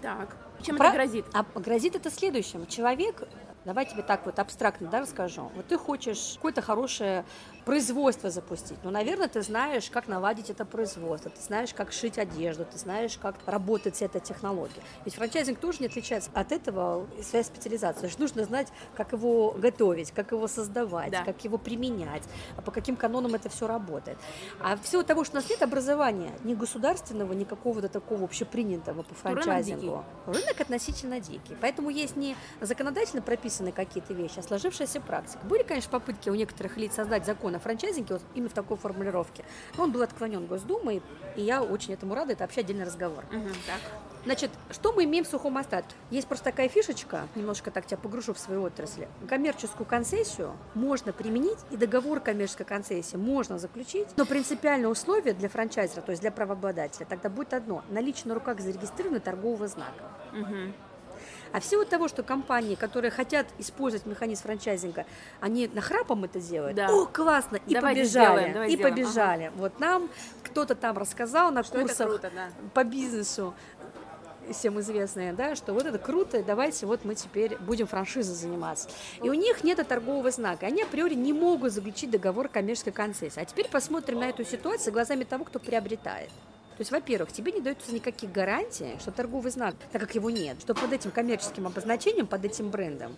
Так. Чем Про- это грозит? А грозит это следующим. Человек, давай тебе так вот абстрактно да, расскажу. Вот ты хочешь какое-то хорошее производство запустить. Ну, наверное, ты знаешь, как наладить это производство, ты знаешь, как шить одежду, ты знаешь, как работает вся эта технология. Ведь франчайзинг тоже не отличается от этого своей специализации. Значит, нужно знать, как его готовить, как его создавать, Да. как его применять, а по каким канонам это все работает. А в силу того, что у нас нет образования ни государственного, ни какого-то такого общепринятого по рынок франчайзингу, рынок относительно дикий. Поэтому есть не законодательно прописаны какие-то вещи, а сложившаяся практика. Были, конечно, попытки у некоторых лиц создать закон о франчайзинге вот именно в такой формулировке. Но он был отклонен Госдумой, и я очень этому рада, это вообще отдельный разговор. Мгм. Так. Значит, что мы имеем в сухом остатке? Есть просто такая фишечка, немножко так тебя погружу в свою отрасль. Коммерческую концессию можно применить, и договор коммерческой концессии можно заключить, но принципиальное условие для франчайзера, то есть для правообладателя, тогда будет одно – наличие на руках зарегистрированного торгового знака. Мгм. А в силу того, что компании, которые хотят использовать механизм франчайзинга, они нахрапом это делают. Да. О, классно! И Давайте побежали. сделаем, давай и сделаем. побежали. Вот нам кто-то там рассказал на Что курсах круто, да. по бизнесу всем известные, да, что вот это круто, давайте вот мы теперь будем франшизой заниматься. И у них нет торгового знака, они априори не могут заключить договор коммерческой концессии. А теперь посмотрим на эту ситуацию глазами того, кто приобретает. То есть, во-первых, тебе не даются никаких гарантий, что торговый знак, так как его нет, что под этим коммерческим обозначением, под этим брендом,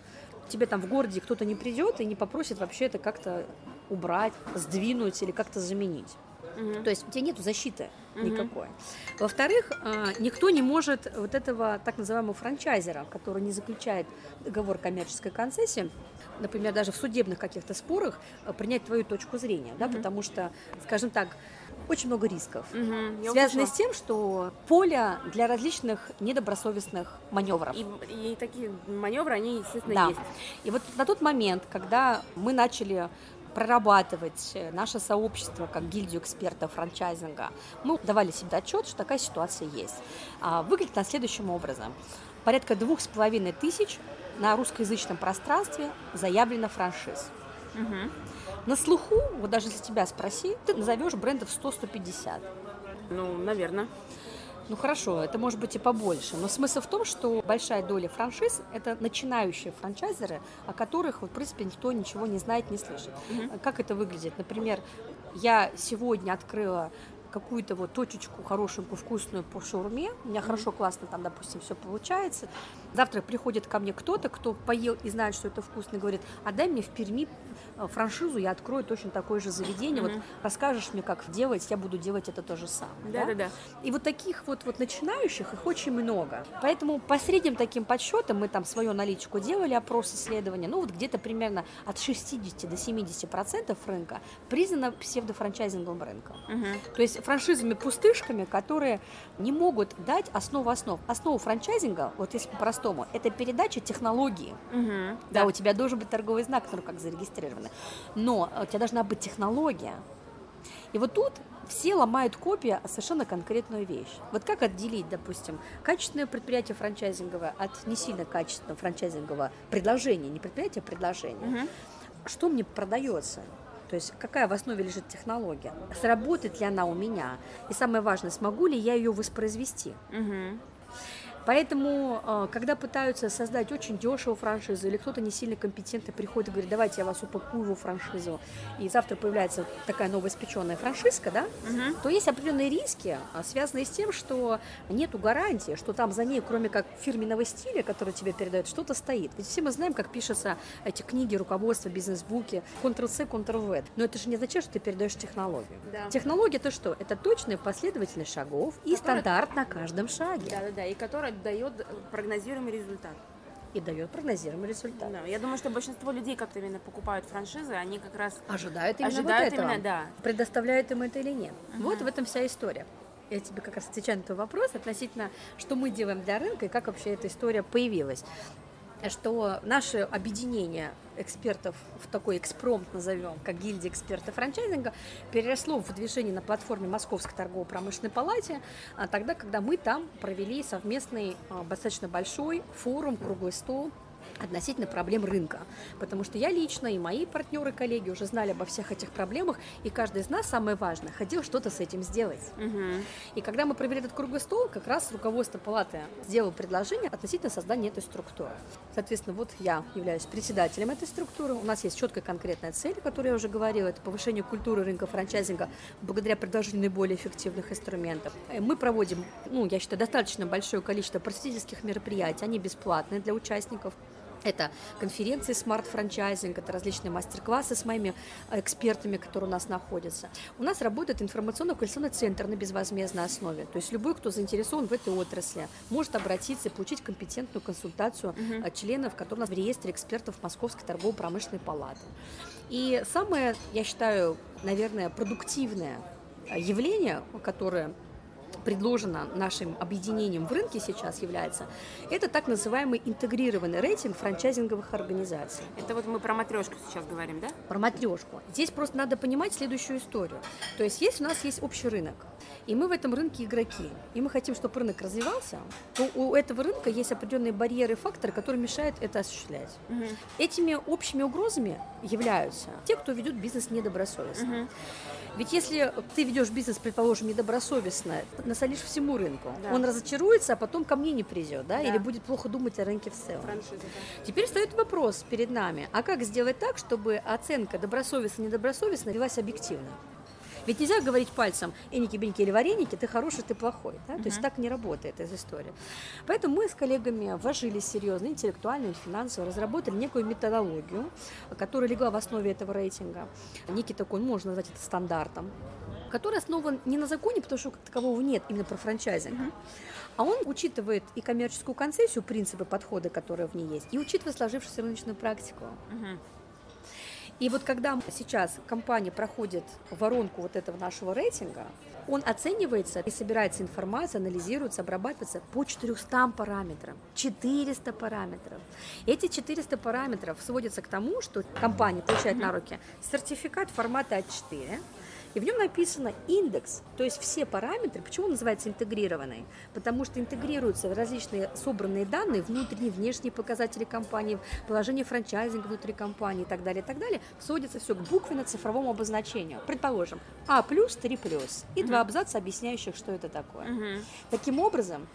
тебе там в городе кто-то не придет и не попросит вообще это как-то убрать, сдвинуть или как-то заменить. То есть у тебя нет защиты никакой. Во-вторых, а, никто не может вот этого так называемого франчайзера, который не заключает договор коммерческой концессии, например, даже в судебных каких-то спорах, а, принять твою точку зрения, да, потому что, скажем так, очень много рисков, я связанных с тем, что поле для различных недобросовестных маневров. И, и такие маневры, они, естественно, Да. есть. И вот на тот момент, когда мы начали прорабатывать э, наше сообщество как гильдию экспертов франчайзинга, мы давали себе отчет, что такая ситуация есть. А, Выглядит она следующим образом. Порядка двух с половиной тысяч на русскоязычном пространстве заявлено франшиз. Мгм. На слуху, вот даже если тебя спроси, ты назовешь брендов 100-150. Ну, наверное. Ну хорошо, это может быть и побольше, но смысл в том, что большая доля франшиз – это начинающие франчайзеры, о которых, вот, в принципе, никто ничего не знает, не слышит. Как это выглядит? Например, я сегодня открыла какую-то вот точечку хорошенькую, вкусную по шаурме, у меня хорошо, классно там, допустим, все получается. Завтра приходит ко мне кто-то, кто поел и знает, что это вкусно, и говорит, а дай мне в Перми э, франшизу, я открою точно такое же заведение, вот расскажешь мне, как делать, я буду делать это то же самое. Да-да-да. И вот таких вот, вот начинающих, их очень много. Поэтому по средним таким подсчетам мы там свою аналитику делали, опрос исследования, ну вот где-то примерно от 60 до 70 процентов рынка признано псевдофранчайзинговым рынком. Мгм. То есть франшизами-пустышками, которые не могут дать основу основ. Основу франчайзинга, вот если по-простому, это передача технологии. Мгм. Да, у тебя должен быть торговый знак, который как зарегистрирован. Но у тебя должна быть технология. И вот тут все ломают копия совершенно конкретную вещь. Вот как отделить, допустим, качественное предприятие франчайзинговое от не сильно качественного франчайзингового предложения, не предприятия, а предложения. Мгм. Что мне продается? То есть какая в основе лежит технология? Сработает ли она у меня? И самое важное, смогу ли я ее воспроизвести? Мгм. Поэтому, э, когда пытаются создать очень дешевую франшизу, или кто-то не сильно компетентный приходит и говорит, давайте я вас упакую в франшизу, и завтра появляется такая новоиспеченная франшизка, да, Мгм. то есть определенные риски, а, связанные с тем, что нету гарантии, что там за ней, кроме как фирменного стиля, который тебе передают, что-то стоит. Ведь все мы знаем, как пишутся эти книги, руководства, бизнес-буки, Ctrl-C, Ctrl-V. Но это же не означает, что ты передаешь технологию. Да. Технология это что? Это точная последовательность шагов и Которая- стандарт на каждом шаге. Да-да-да, и которая дает прогнозируемый результат. и дает прогнозируемый результат. Да, я думаю, что большинство людей, как именно покупают франшизы, они как раз Ожидают именно ожидают вот этого. именно, да. Предоставляют им это или нет. Вот в этом вся история. Я тебе как раз отвечаю на твой вопрос относительно, что мы делаем для рынка и как вообще эта история появилась. Что наше объединение экспертов в такой экспромт назовем, как гильдия экспертов франчайзинга, переросло в движение на платформе Московской торгово-промышленной палате, а, тогда, когда мы там провели совместный а, достаточно большой форум, круглый стол относительно проблем рынка. Потому что я лично и мои партнеры, коллеги уже знали обо всех этих проблемах, и каждый из нас, самое важное, хотел что-то с этим сделать. Мгм. И когда мы провели этот круглый стол, как раз руководство палаты сделало предложение относительно создания этой структуры. Соответственно, вот я являюсь председателем этой структуры. У нас есть четкая конкретная цель, о которой я уже говорила, это повышение культуры рынка франчайзинга благодаря предложению наиболее эффективных инструментов. Э, Мы проводим, ну, я считаю, достаточно большое количество просветительских мероприятий, они бесплатные для участников. Это конференции Smart Franchising, это различные мастер-классы с моими экспертами, которые у нас находятся. У нас работает информационно-квалификационный центр на безвозмездной основе. То есть любой, кто заинтересован в этой отрасли, может обратиться и получить компетентную консультацию э, членов, которые у нас в реестре экспертов Московской торгово-промышленной палаты. И самое, я считаю, наверное, продуктивное э, явление, которое предложено нашим объединением в рынке сейчас является, это так называемый интегрированный рейтинг франчайзинговых организаций. Это вот мы про матрешку сейчас говорим, да? Про матрешку. Здесь просто надо понимать следующую историю. То есть, если у нас есть общий рынок, и мы в этом рынке игроки, и мы хотим, чтобы рынок развивался, то у этого рынка есть определенные барьеры и факторы, которые мешают это осуществлять. Угу. Этими общими угрозами являются те, кто ведет бизнес недобросовестно. Угу. Ведь если ты ведешь бизнес, предположим, недобросовестно, насолишь всему рынку, Да. он разочаруется, а потом ко мне не придет, да, Да. или будет плохо думать о рынке в целом. Франшиза, да. Теперь встает вопрос перед нами, а как сделать так, чтобы оценка добросовестно-недобросовестно велась объективно? Ведь нельзя говорить пальцем, эники, беники или вареники, ты хороший, ты плохой. Да? То есть так не работает эта история. Поэтому мы с коллегами вложились серьезно, интеллектуально или финансово, разработали некую методологию, которая легла в основе этого рейтинга. Некий такой, можно назвать это стандартом, который основан не на законе, потому что как такового нет именно про франчайзинг, а он учитывает и коммерческую концессию, принципы подхода, которые в ней есть, и учитывает сложившуюся рыночную практику. Мгм. И вот когда сейчас компания проходит воронку вот этого нашего рейтинга, он оценивается и собирается информация, анализируется, обрабатывается по 400 параметрам. 400 параметров. Эти 400 параметров сводятся к тому, что компания получает на руки сертификат формата А4, и в нем написано индекс, то есть все параметры. Почему он называется интегрированный? Потому что интегрируются различные собранные данные, внутренние, внешние показатели компании, положение франчайзинга внутри компании и так далее, и так далее. Сводится все к буквенно-цифровому обозначению. Предположим, А плюс, 3 плюс и два абзаца, объясняющих, что это такое. Таким образом,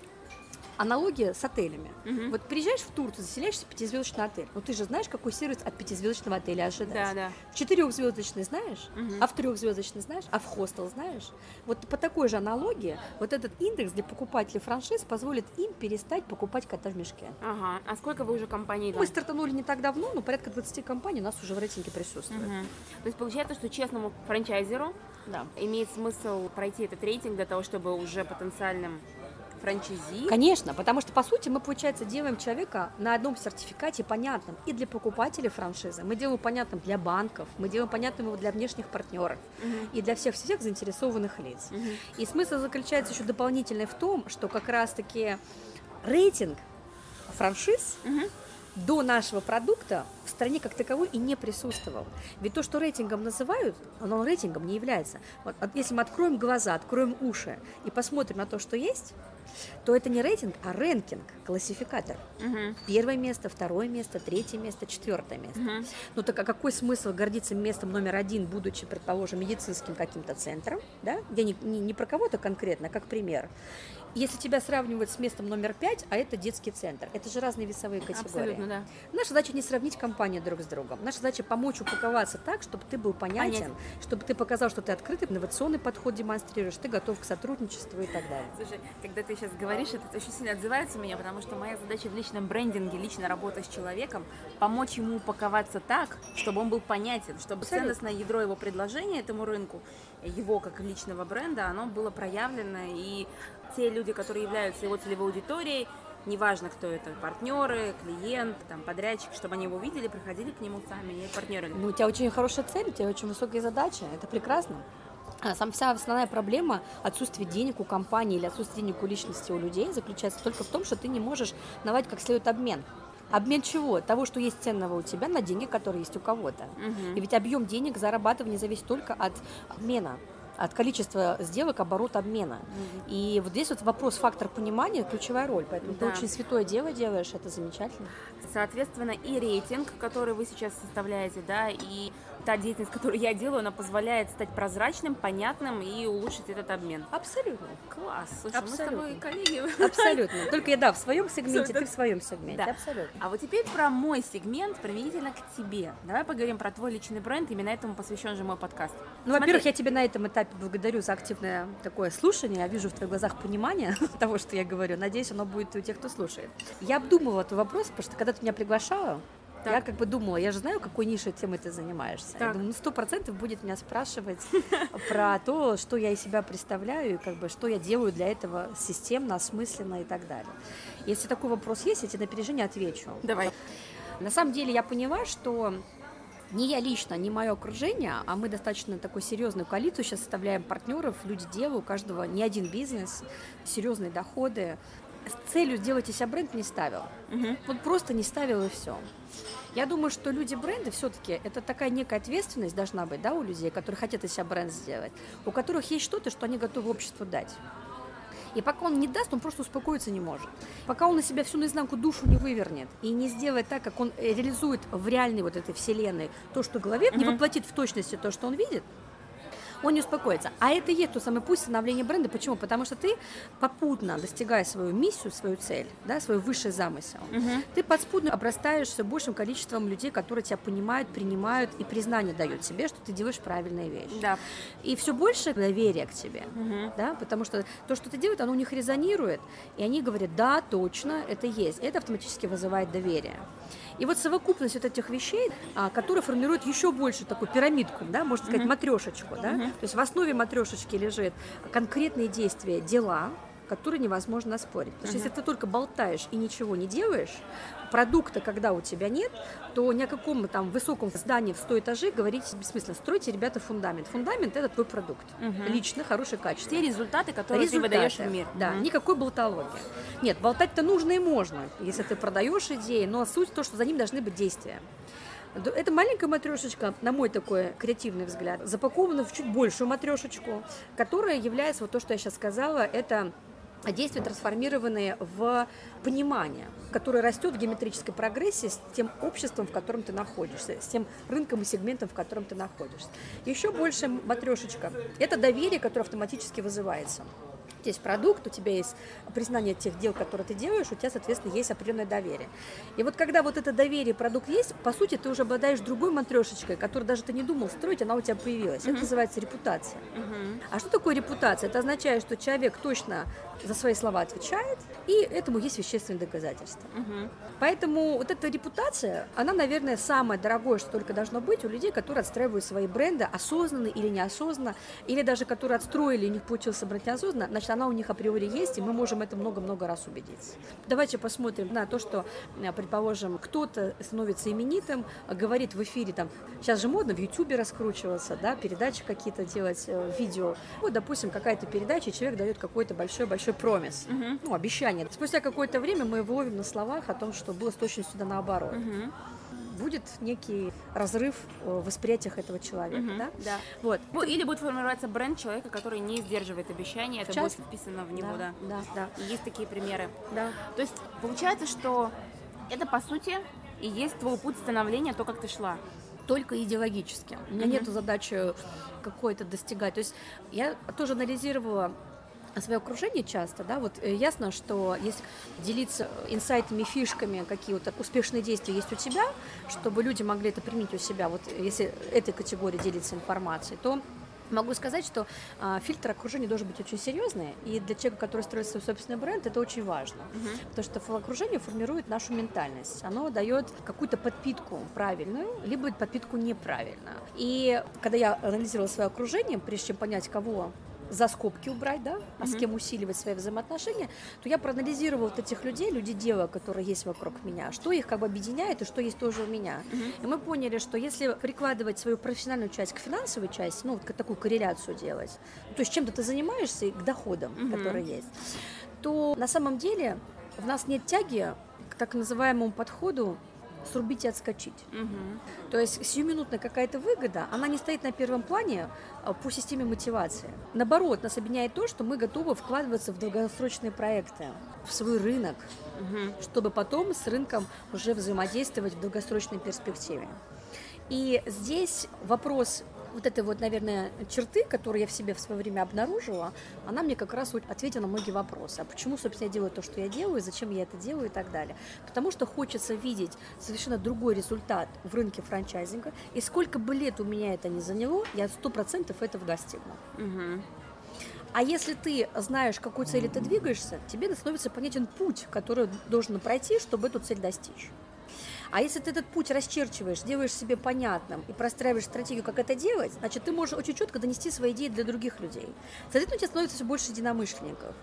аналогия с отелями. Мгм. Вот приезжаешь в Турцию, заселяешься в пятизвездочный отель. Ну ты же знаешь, какой сервис от пятизвездочного отеля ожидать. Да, да. В четырехзвездочный знаешь, Мгм. а в трехзвездочный знаешь, а в хостел знаешь. Вот по такой же аналогии вот этот индекс для покупателей франшиз позволит им перестать покупать кота в мешке. Ага. А сколько вы уже компаний там? Мы стартанули не так давно, но порядка 20 компаний у нас уже в рейтинге присутствует. Мгм. То есть получается, что честному франчайзеру Да. имеет смысл пройти этот рейтинг для того, чтобы уже потенциальным франчайзи Конечно, потому что, по сути, мы, получается, делаем человека на одном сертификате понятным и для покупателей франшизы, мы делаем понятным для банков, мы делаем понятным его для внешних партнеров Мгм. и для всех-всех заинтересованных лиц. Мгм. И смысл заключается еще дополнительный в том, что как раз-таки рейтинг франшиз Мгм. до нашего продукта в стране как таковой и не присутствовал. Ведь то, что рейтингом называют, оно рейтингом не является. Вот, от- если мы откроем глаза, откроем уши и посмотрим на то, что есть, то это не рейтинг, а рэнкинг, классификатор. Мгм. Первое место, второе место, третье место, четвертое место. Мгм. Ну так а какой смысл гордиться местом номер один, будучи, предположим, медицинским каким-то центром, да? Я не, не, не про кого-то конкретно, а как пример. Если тебя сравнивают с местом номер пять, а это детский центр, это же разные весовые категории. Абсолютно, да. Наша задача не сравнить компании друг с другом. Наша задача помочь упаковаться так, чтобы ты был понятен, Понятен. чтобы ты показал, что ты открытый, инновационный подход демонстрируешь, ты готов к сотрудничеству и так далее. Слушай, когда ты сейчас говоришь, это очень сильно отзывается у меня, потому что моя задача в личном брендинге, лично работа с человеком, помочь ему упаковаться так, чтобы он был понятен, чтобы Абсолютно. ценностное ядро его предложения этому рынку, его как личного бренда, оно было проявлено, и те люди, которые являются его целевой аудиторией, неважно, кто это, партнеры, клиент, там, подрядчик, чтобы они его видели, приходили к нему сами, не партнеры. Ну, у тебя очень хорошая цель, у тебя очень высокие задачи, это прекрасно. А сам вся основная проблема отсутствия денег у компании или отсутствия денег у личности у людей заключается только в том, что ты не можешь наладить как следует обмен. Обмен чего? Того, что есть ценного у тебя на деньги, которые есть у кого-то. Мгм. И ведь объем денег зарабатывания зависит только от обмена от количества сделок, оборот обмена. И вот здесь вот вопрос, фактор понимания, ключевая роль. Поэтому Да. ты очень святое дело делаешь, это замечательно. Соответственно, и рейтинг, который вы сейчас составляете, да, и та деятельность, которую я делаю, она позволяет стать прозрачным, понятным и улучшить этот обмен. Абсолютно. Класс. Слушай, мы с тобой Абсолютно. коллеги. Абсолютно. Только я, да, в своем сегменте, ты в своем сегменте. Да. Абсолютно. А вот теперь про мой сегмент применительно к тебе. Давай поговорим про твой личный бренд, именно этому посвящен же мой подкаст. Ну, во-первых, я тебя на этом этапе благодарю за активное такое слушание. Я вижу в твоих глазах понимание того, что я говорю. Надеюсь, оно будет у тех, кто слушает. Я обдумывала этот вопрос, потому что когда ты меня приглашала, Так. я как бы думала, я же знаю, какой нишей темой ты занимаешься. Я Так. думаю, ну, сто процентов будет меня спрашивать про то, что я из себя представляю, и как бы, что я делаю для этого системно, осмысленно и так далее. Если такой вопрос есть, я тебе на опережение отвечу. Давай. На самом деле я поняла, что не я лично, не мое окружение, а мы достаточно такой серьезную коалицию сейчас составляем партнеров, люди делу, у каждого не один бизнес, серьезные доходы. С целью сделать из себя бренд не ставил. Мгм. Вот просто не ставил и все. Я думаю, что люди бренды все-таки это такая некая ответственность должна быть, да, у людей, которые хотят из себя бренд сделать, у которых есть что-то, что они готовы обществу дать. И пока он не даст, он просто успокоиться не может. Пока он на себя всю наизнанку душу не вывернет и не сделает так, как он э, реализует в реальной вот этой вселенной то, что в голове, не Мгм. воплотит в точности то, что он видит, он не успокоится. А это и есть тот самый путь становления бренда. Почему? Потому что ты попутно, достигая свою миссию, свою цель, да, свой высший замысел, Мгм. ты подспудно обрастаешь все большим количеством людей, которые тебя понимают, принимают и признание дают себе, что ты делаешь правильные вещи. Да. И все больше доверия к тебе, Мгм. да, потому что то, что ты делаешь, оно у них резонирует, и они говорят, да, точно, это есть. Это автоматически вызывает доверие. И вот совокупность вот этих вещей, а, которые формируют еще больше такую пирамидку, да, можно сказать, матрешечку, да. То есть в основе матрешечки лежит конкретные действия, дела, которые невозможно оспорить. Потому что если ты только болтаешь и ничего не делаешь, продукта, когда у тебя нет, то ни о каком там высоком здании в 100 этажей говорить бессмысленно. Стройте, ребята, фундамент. Фундамент – это твой продукт. Мгм. Лично, хороший, Те качественный. результаты, которые Результаты. ты выдаешь в мир. Да, Мгм. никакой болтологии. Нет, болтать-то нужно и можно, если ты продаешь идеи, но суть то, что за ним должны быть действия. Эта маленькая матрешечка, на мой такой креативный взгляд, запакована в чуть большую матрешечку, которая является, вот то, что я сейчас сказала, это действия, трансформированные в понимание, которое растет в геометрической прогрессии с тем обществом, в котором ты находишься, с тем рынком и сегментом, в котором ты находишься. Еще больше матрешечка – это доверие, которое автоматически вызывается. Есть продукт, у тебя есть признание тех дел, которые ты делаешь, у тебя, соответственно, есть определенное доверие. И вот когда вот это доверие, продукт есть, по сути, ты уже обладаешь другой матрешечкой, которую даже ты не думал строить, она у тебя появилась. Это называется репутация. Мгм. А что такое репутация? Это означает, что человек точно за свои слова отвечает, и этому есть вещественные доказательства. Мгм. Поэтому вот эта репутация, она, наверное, самое дорогое, что только должно быть у людей, которые отстраивают свои бренды осознанно или неосознанно, или даже которые отстроили, у них получился бренд неосознанно, значит, она у них априори есть, и мы можем это много-много раз убедиться. Давайте посмотрим на то, что, э, предположим, кто-то становится именитым, говорит в эфире, там, сейчас же модно в Ютубе раскручиваться, да, передачи какие-то делать, э, видео. Вот, допустим, какая-то передача, человек дает какой-то большой-большой промис, Мгм. ну, обещание. Спустя какое-то время мы его ловим на словах о том, что было с точностью да наоборот. Мгм. Будет некий разрыв э, в восприятиях этого человека, Мгм. да? Да. Вот. Ну, Или будет формироваться бренд человека, который не сдерживает обещания, это будет частности. вписано в него, да. Да, да, И Есть такие примеры. да. То есть получается, что это по сути и есть твой путь становления, то, как ты шла. Только идеологически. У меня Мгм. нет задачи какой-то достигать. То есть я тоже анализировала свое окружение часто, да, вот э, ясно, что если делиться инсайтами, фишками, какие вот успешные действия есть у тебя, чтобы люди могли это применить у себя, вот если этой категории делиться информацией, то Могу сказать, что а, фильтр окружения должен быть очень серьезный, и для человека, который строит свой собственный бренд, это очень важно. Потому что окружение формирует нашу ментальность. Оно дает какую-то подпитку правильную, либо подпитку неправильную. И когда я анализировала свое окружение, прежде чем понять, кого за скобки убрать, да, а с кем усиливать свои взаимоотношения, то я проанализировала вот этих людей, людей дела, которые есть вокруг меня, что их как бы объединяет и что есть тоже у меня. И мы поняли, что если прикладывать свою профессиональную часть к финансовой части, ну, вот такую корреляцию делать, то есть чем-то ты занимаешься и к доходам, которые есть, то на самом деле в нас нет тяги к так называемому подходу срубить и отскочить. Мгм. То есть сиюминутная какая-то выгода, она не стоит на первом плане а, по системе мотивации. Наоборот, нас объединяет то, что мы готовы вкладываться в долгосрочные проекты, в свой рынок, Мгм. чтобы потом с рынком уже взаимодействовать в долгосрочной перспективе. И здесь вопрос вот этой вот, наверное, черты, которую я в себе в свое время обнаружила, она мне как раз ответила на многие вопросы. А почему, собственно, я делаю то, что я делаю, зачем я это делаю и так далее. Потому что хочется видеть совершенно другой результат в рынке франчайзинга. И сколько бы лет у меня это не заняло, я сто процентов этого достигну. Мгм. А если ты знаешь, к какой цели ты двигаешься, тебе становится понятен путь, который должен пройти, чтобы эту цель достичь. А если ты этот путь расчерчиваешь, делаешь себе понятным и простраиваешь стратегию, как это делать, значит, ты можешь очень четко донести свои идеи для других людей. Соответственно, у тебя становится все больше единомышленников.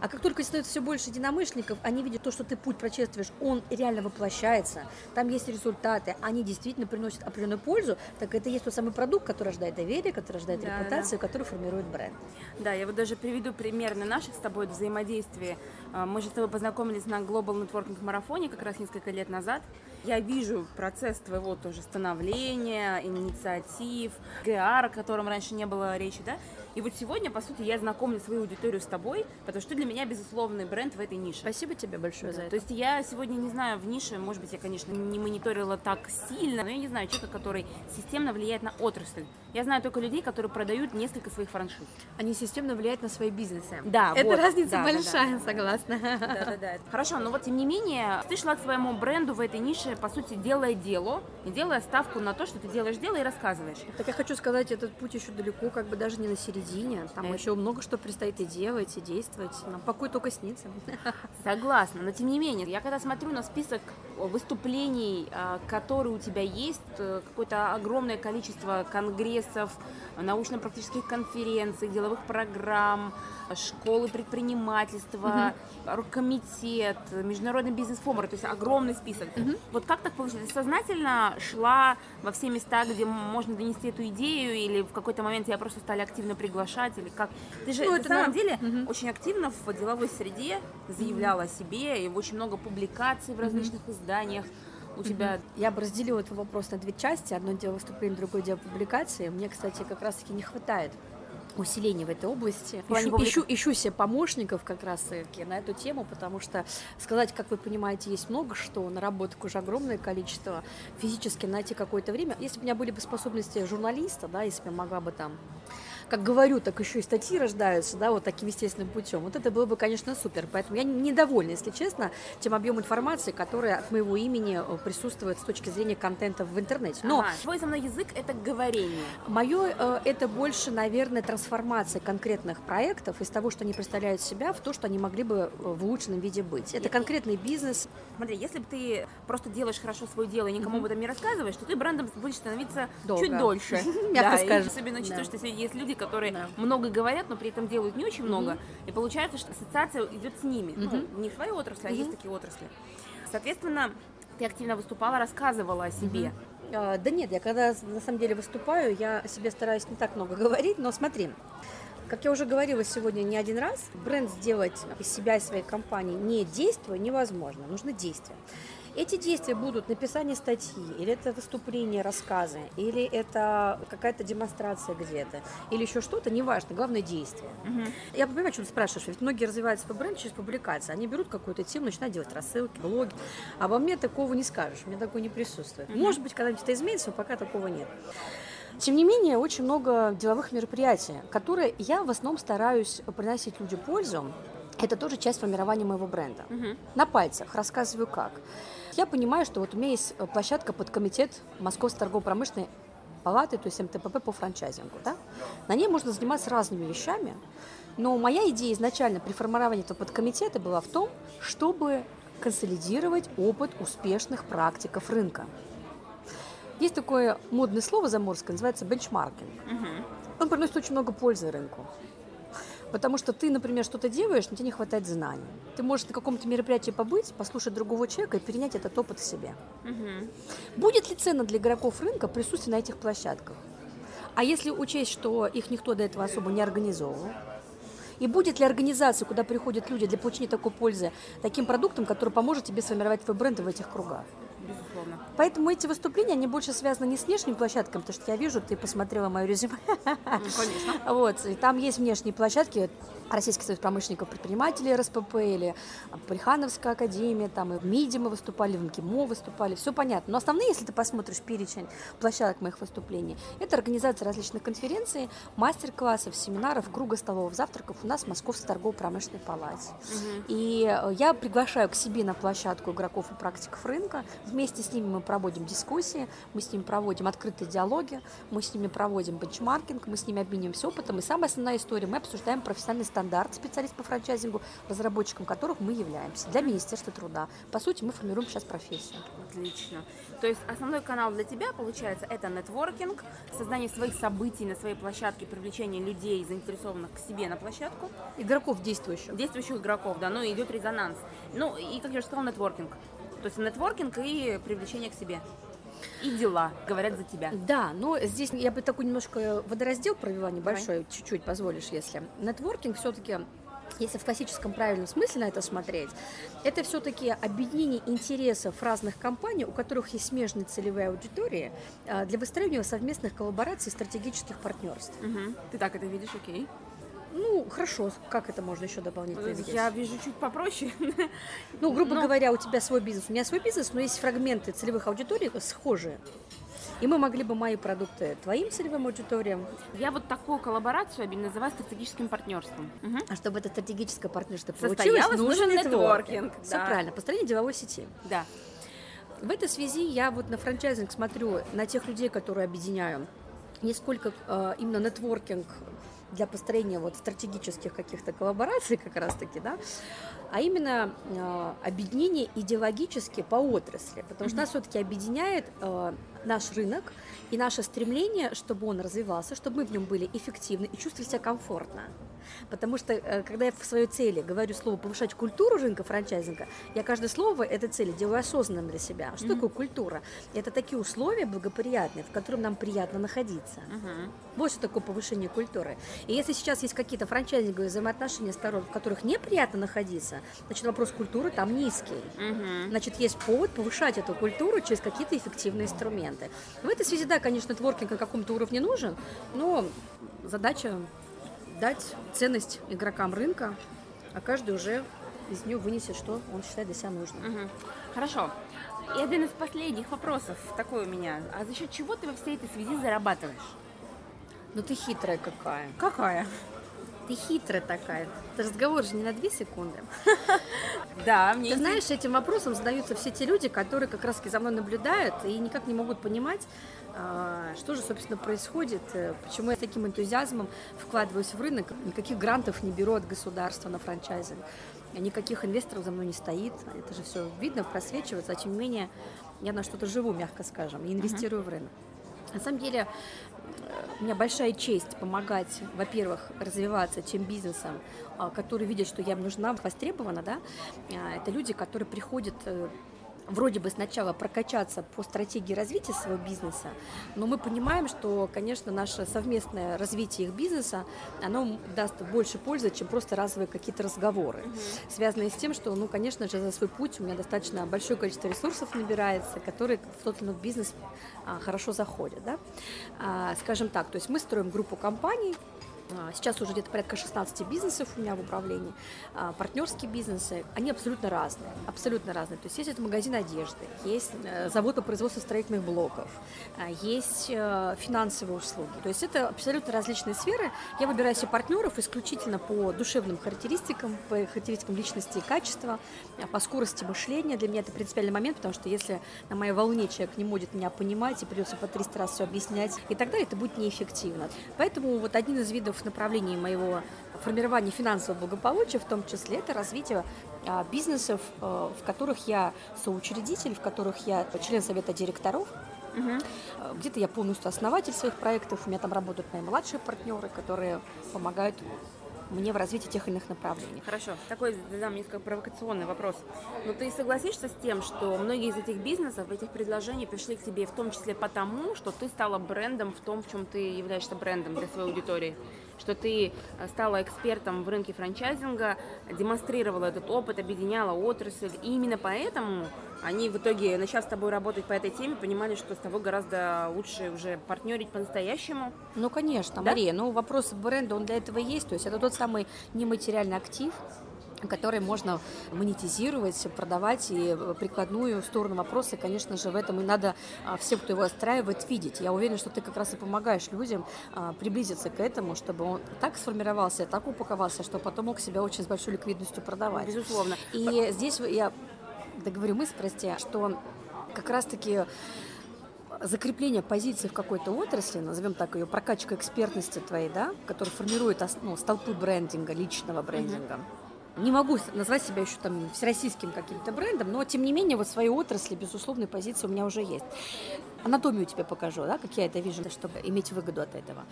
А как только становится все больше единомышленников, они видят то, что ты путь прочествуешь, он реально воплощается, там есть результаты, они действительно приносят определенную пользу, так это есть тот самый продукт, который рождает доверие, который рождает да, репутацию, да. который формирует бренд. Да, я вот даже приведу пример на наших с тобой взаимодействии. А, мы же с тобой познакомились на Global Networking марафоне как раз несколько лет назад. Я вижу процесс твоего тоже становления, инициатив, ГР, о котором раньше не было речи, да? И вот сегодня, по сути, я знакомлю свою аудиторию с тобой, потому что ты для меня безусловный бренд в этой нише. Спасибо тебе большое да. за это. То есть я сегодня не знаю в нише, может быть, я, конечно, не мониторила так сильно, но я не знаю человека, который системно влияет на отрасль. Я знаю только людей, которые продают несколько своих франшиз. Они системно влияют на свои бизнесы. Да, Это вот. разница да, большая, да, да. согласна. Да, да, да. Хорошо, но вот тем не менее, ты шла к своему бренду в этой нише, по сути, делая дело и делая ставку на то, что ты делаешь дело и рассказываешь. Так я хочу сказать, этот путь еще далеко, как бы даже не на середине. Там Это... еще много что предстоит и делать, и действовать. Нам покой только снится. Согласна, но тем не менее, я когда смотрю на список выступлений, а, которые у тебя есть, э, какое-то огромное количество конгрессов, научно-практических конференций, деловых программ, школы предпринимательства, угу. оргкомитет, международный бизнес-форум, то есть огромный список. Угу. Вот как так получилось? Ты сознательно шла во все места, где можно донести эту идею, или в какой-то момент тебя просто стали активно приглашать, или как? Ты же ну, на самом деле угу. очень активно в деловой среде заявляла о себе, и очень много публикаций в различных угу. изданиях у тебя... Я бы разделила этот вопрос на две части. Одно дело выступление, другое дело публикации. Мне, кстати, как раз-таки не хватает усиления в этой области. Ищу, ищу, ищу себе помощников как раз таки на эту тему, потому что сказать, как вы понимаете, есть много что, наработок уже огромное количество, физически найти какое-то время. Если бы у меня были бы способности журналиста, да, если бы я могла бы там как говорю, так еще и статьи рождаются, да, вот таким естественным путем. Вот это было бы, конечно, супер. Поэтому я недовольна, если честно, тем объемом информации, которая от моего имени э, присутствует с точки зрения контента в интернете. Но ага, твой основной язык – это говорение. Мое э, – это больше, наверное, трансформация конкретных проектов из того, что они представляют себя, в то, что они могли бы э, в улучшенном виде быть. Это конкретный бизнес. Смотри, если бы ты просто делаешь хорошо свое дело и никому об этом не рассказываешь, то ты брендом будешь становиться Долго. чуть дольше. Мягко скажем. Особенно учитывая, что есть люди, которые да. много говорят, но при этом делают не очень много. И получается, что ассоциация идет с ними. Ну, не в своей отрасли, а есть такие отрасли. Соответственно, ты активно выступала, рассказывала о себе. А, да нет, я когда на самом деле выступаю, я о себе стараюсь не так много говорить, но смотри, как я уже говорила сегодня не один раз, бренд сделать из себя и своей компании не действуя невозможно, нужно действие. Эти действия будут написание статьи, или это выступление, рассказы, или это какая-то демонстрация где-то, или еще что-то, неважно, главное действие. Угу. Я понимаю, о чем спрашиваешь, ведь многие развивают свой бренд через публикации. Они берут какую-то тему, начинают делать рассылки, блоги. А во мне такого не скажешь, у меня такого не присутствует. Угу. Может быть, когда-нибудь это изменится, но пока такого нет. Тем не менее, очень много деловых мероприятий, которые я в основном стараюсь приносить людям пользу. Это тоже часть формирования моего бренда. Угу. На пальцах рассказываю как. Я понимаю, что вот у меня есть э, площадка под комитет Московской торгово-промышленной палаты, то есть МТПП по франчайзингу. Да? На ней можно заниматься разными вещами, но моя идея изначально при формировании этого подкомитета была в том, чтобы консолидировать опыт успешных практиков рынка. Есть такое модное слово заморское, называется бенчмаркинг. Угу. Он приносит очень много пользы рынку. Потому что ты, например, что-то делаешь, но тебе не хватает знаний. Ты можешь на каком-то мероприятии побыть, послушать другого человека и перенять этот опыт в себе. Угу. Будет ли цена для игроков рынка присутствие на этих площадках? А если учесть, что их никто до этого особо не организовывал, и будет ли организация, куда приходят люди для получения такой пользы, таким продуктом, который поможет тебе сформировать твой бренд в этих кругах? Безусловно. Поэтому эти выступления, они больше связаны не с внешними площадками, потому что я вижу, ты посмотрела мое резюме. Ну, конечно. Вот, и там есть внешние площадки, Российский союз промышленников предпринимателей РСПП или Плехановская академия, там и в МИДе мы выступали, в МКИМО выступали, все понятно. Но основные, если ты посмотришь перечень площадок моих выступлений, это организация различных конференций, мастер-классов, семинаров, круга столовых завтраков у нас в Московской торгово-промышленной палате. Угу. И э, я приглашаю к себе на площадку игроков и практиков рынка. Вместе с ними мы проводим дискуссии, мы с ними проводим открытые диалоги, мы с ними проводим бенчмаркинг, мы с ними обмениваемся опытом. И самая основная история, мы обсуждаем профессиональный стандарт специалист по франчайзингу, разработчиком которых мы являемся для Министерства труда. По сути, мы формируем сейчас профессию. Отлично. То есть основной канал для тебя, получается, это нетворкинг, создание своих событий на своей площадке, привлечение людей, заинтересованных к себе на площадку. Игроков действующих. Действующих игроков, да, ну идет резонанс. Ну и, как я уже сказала, нетворкинг. То есть нетворкинг и привлечение к себе. И дела говорят за тебя. Да, но здесь я бы такой немножко водораздел провела небольшой, чуть-чуть позволишь, если. Нетворкинг все-таки если в классическом правильном смысле на это смотреть, это все-таки объединение интересов разных компаний, у которых есть смежные целевые аудитории, а, для выстраивания совместных коллабораций и стратегических партнерств. Угу. Ты так это видишь, окей? Ну, хорошо, как это можно еще дополнительно сделать? Я вижу чуть попроще. Ну, грубо но... говоря, у тебя свой бизнес, у меня свой бизнес, но есть фрагменты целевых аудиторий схожие. И мы могли бы мои продукты твоим целевым аудиториям. Я вот такую коллаборацию называю стратегическим партнерством. Угу. А чтобы это стратегическое партнерство получилось, нужен нетворкинг. Все да. правильно, построение деловой сети. Да. В этой связи я вот на франчайзинг смотрю на тех людей, которые объединяю не сколько э, именно нетворкинг для построения вот стратегических каких-то коллабораций как раз-таки, да, а именно э, объединение идеологически по отрасли, потому что нас все-таки объединяет э, наш рынок и наше стремление, чтобы он развивался, чтобы мы в нем были эффективны и чувствовали себя комфортно. Потому что, э, когда я в своей цели говорю слово повышать культуру рынка франчайзинга, я каждое слово этой цели делаю осознанным для себя. Что mm-hmm. такое культура? Это такие условия благоприятные, в которых нам приятно находиться. Mm-hmm. Вот что такое повышение культуры. И если сейчас есть какие-то франчайзинговые взаимоотношения сторон, в которых неприятно находиться, значит вопрос культуры там низкий. Mm-hmm. Значит, есть повод повышать эту культуру через какие-то эффективные инструменты. В этой связи, да, конечно, творкинг на каком-то уровне нужен, но задача дать ценность игрокам рынка, а каждый уже из нее вынесет, что он считает для себя нужным. Угу. Хорошо. И один из последних вопросов такой у меня. А за счет чего ты во всей этой связи зарабатываешь? Ну ты хитрая какая. Какая? Ты хитрая такая. Это разговор же не на две секунды. Да, мне Ты знаешь, этим вопросом задаются все те люди, которые как раз за мной наблюдают и никак не могут понимать, а, что же, собственно, происходит, э, почему я с таким энтузиазмом вкладываюсь в рынок, никаких грантов не беру от государства на франчайзинг, никаких инвесторов за мной не стоит, это же все видно, просвечивается, а тем не менее я на что-то живу, мягко скажем, и инвестирую uh-huh. в рынок. На самом деле, у меня большая честь помогать, во-первых, развиваться тем бизнесом, а, которые видят, что я нужна, востребована, да, а, это люди, которые приходят э, вроде бы сначала прокачаться по стратегии развития своего бизнеса, но мы понимаем, что, конечно, наше совместное развитие их бизнеса, оно даст больше пользы, чем просто разовые какие-то разговоры, угу. связанные с тем, что, ну, конечно же, за свой путь у меня достаточно большое количество ресурсов набирается, которые в тот или иной бизнес а, хорошо заходят, да. А, скажем так, то есть мы строим группу компаний, сейчас уже где-то порядка 16 бизнесов у меня в управлении. А, партнерские бизнесы, они абсолютно разные. Абсолютно разные. То есть есть это магазин одежды, есть э, завод по производству строительных блоков, а, есть э, финансовые услуги. То есть это абсолютно различные сферы. Я выбираю себе партнеров исключительно по душевным характеристикам, по характеристикам личности и качества, по скорости мышления. Для меня это принципиальный момент, потому что если на моей волне человек не будет меня понимать и придется по 300 раз все объяснять и так далее, это будет неэффективно. Поэтому вот один из видов направлений моего формирования финансового благополучия, в том числе это развитие а, бизнесов, а, в которых я соучредитель, в которых я член совета директоров, Угу. Где-то я полностью основатель своих проектов, у меня там работают мои младшие партнеры, которые помогают мне в развитии тех или иных направлений. Хорошо. Такой задам несколько провокационный вопрос. Но ты согласишься с тем, что многие из этих бизнесов, этих предложений пришли к тебе в том числе потому, что ты стала брендом в том, в чем ты являешься брендом для своей аудитории? Что ты э, стала экспертом в рынке франчайзинга, демонстрировала этот опыт, объединяла отрасль. И именно поэтому они в итоге, начав с тобой работать по этой теме, понимали, что с тобой гораздо лучше уже партнерить по-настоящему. Ну, конечно, да? Мария. Ну, вопрос бренда, он для этого есть. То есть это тот самый нематериальный актив, который можно монетизировать, продавать, и прикладную сторону вопроса, конечно же, в этом и надо а, всем, кто его отстраивает, видеть. Я уверена, что ты как раз и помогаешь людям а, приблизиться к этому, чтобы он так сформировался, так упаковался, что потом мог себя очень с большой ликвидностью продавать. Безусловно. И здесь я договорю мысль, прости, что как раз-таки закрепление позиции в какой-то отрасли, назовем так ее, прокачка экспертности твоей, да, которая формирует ну, столпы брендинга, личного брендинга. Mm-hmm. Не могу назвать себя еще там всероссийским каким-то брендом, но тем не менее вот в своей отрасли безусловной позиции у меня уже есть. Анатомию тебе покажу, да, как я это вижу, чтобы иметь выгоду от этого.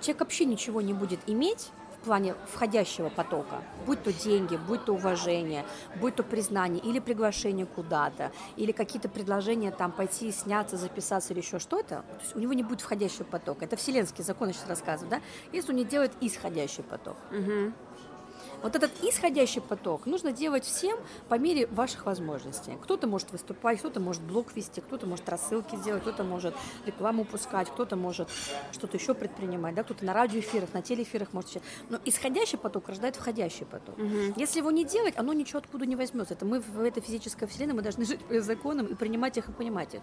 Человек вообще ничего не будет иметь, в плане входящего потока, будь то деньги, будь то уважение, будь то признание или приглашение куда-то, или какие-то предложения там пойти, сняться, записаться или еще что-то, то есть у него не будет входящего потока. Это вселенский закон, я сейчас рассказываю, да? Если он не делает исходящий поток. Угу. Вот этот исходящий поток нужно делать всем по мере ваших возможностей. Кто-то может выступать, кто-то может блог вести, кто-то может рассылки сделать, кто-то может рекламу пускать, кто-то может что-то еще предпринимать, да, кто-то на радиоэфирах, на телеэфирах может сейчас. Но исходящий поток рождает входящий поток. Угу. Если его не делать, оно ничего откуда не возьмется. Это мы в этой физической вселенной, мы должны жить по законам и принимать их и понимать их.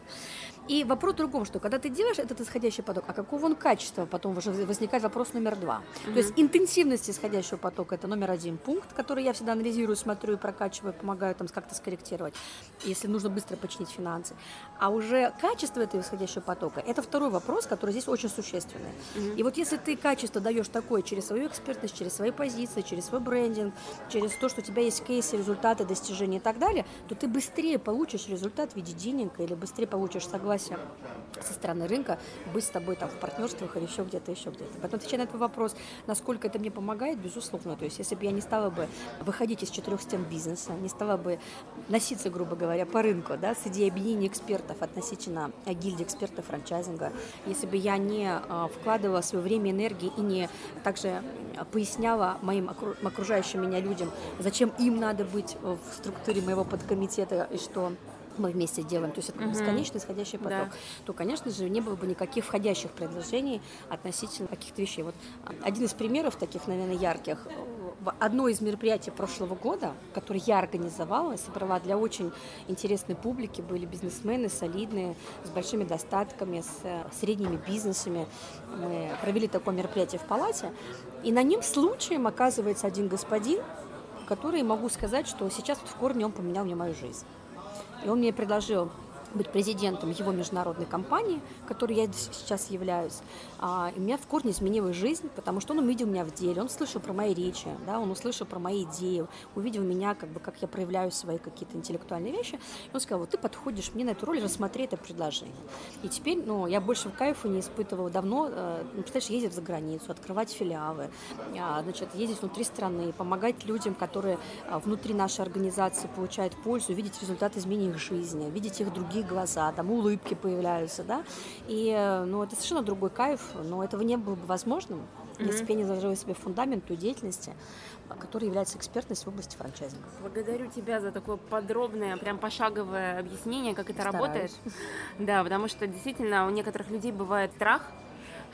И вопрос в другом, что когда ты делаешь этот исходящий поток, а какого он качества, потом возникает вопрос номер два. Угу. То есть интенсивность исходящего потока это номер один один пункт, который я всегда анализирую, смотрю и прокачиваю, помогаю там как-то скорректировать, если нужно быстро починить финансы. А уже качество этого исходящего потока – это второй вопрос, который здесь очень существенный. Угу. И вот если ты качество даешь такое через свою экспертность, через свои позиции, через свой брендинг, через то, что у тебя есть кейсы, результаты, достижения и так далее, то ты быстрее получишь результат в виде денег или быстрее получишь согласие со стороны рынка быть с тобой там в партнерствах или еще где-то, еще где-то. Потом отвечая на этот вопрос, насколько это мне помогает, безусловно. То есть если бы я не стала бы выходить из четырех стен бизнеса, не стала бы носиться, грубо говоря, по рынку, да, с идеей объединения экспертов относительно гильдии экспертов франчайзинга, если бы я не а, вкладывала свое время, энергии и не также поясняла моим окружающим меня людям, зачем им надо быть в структуре моего подкомитета и что мы вместе делаем, то есть это бесконечный исходящий поток, да. то, конечно же, не было бы никаких входящих предложений относительно каких-то вещей. Вот один из примеров таких, наверное, ярких, одно из мероприятий прошлого года, которое я организовала, собрала для очень интересной публики, были бизнесмены солидные, с большими достатками, с э, средними бизнесами. Мы провели такое мероприятие в палате, и на нем случаем оказывается один господин, который, могу сказать, что сейчас в корне он поменял мне мою жизнь. И он мне предложил быть президентом его международной компании, которой я сейчас являюсь. А, и у меня в корне изменилась жизнь, потому что он увидел меня в деле, он слышал про мои речи, да, он услышал про мои идеи, увидел меня, как бы, как я проявляю свои какие-то интеллектуальные вещи. И он сказал, вот ты подходишь мне на эту роль, рассмотри это предложение. И теперь, ну, я больше в кайфа не испытывала давно, э, ну, представляешь, ездить за границу, открывать филиалы, э, значит, ездить внутри страны, помогать людям, которые э, внутри нашей организации получают пользу, видеть результат изменения их жизни, видеть их других глаза, там улыбки появляются, да, и, э, ну, это совершенно другой кайф, но этого не было бы возможным, mm-hmm. если бы я не заложила себе фундамент той деятельности, который является экспертностью в области франчайзинга. Благодарю тебя за такое подробное, прям пошаговое объяснение, как это Стараюсь. работает. Да, потому что действительно у некоторых людей бывает страх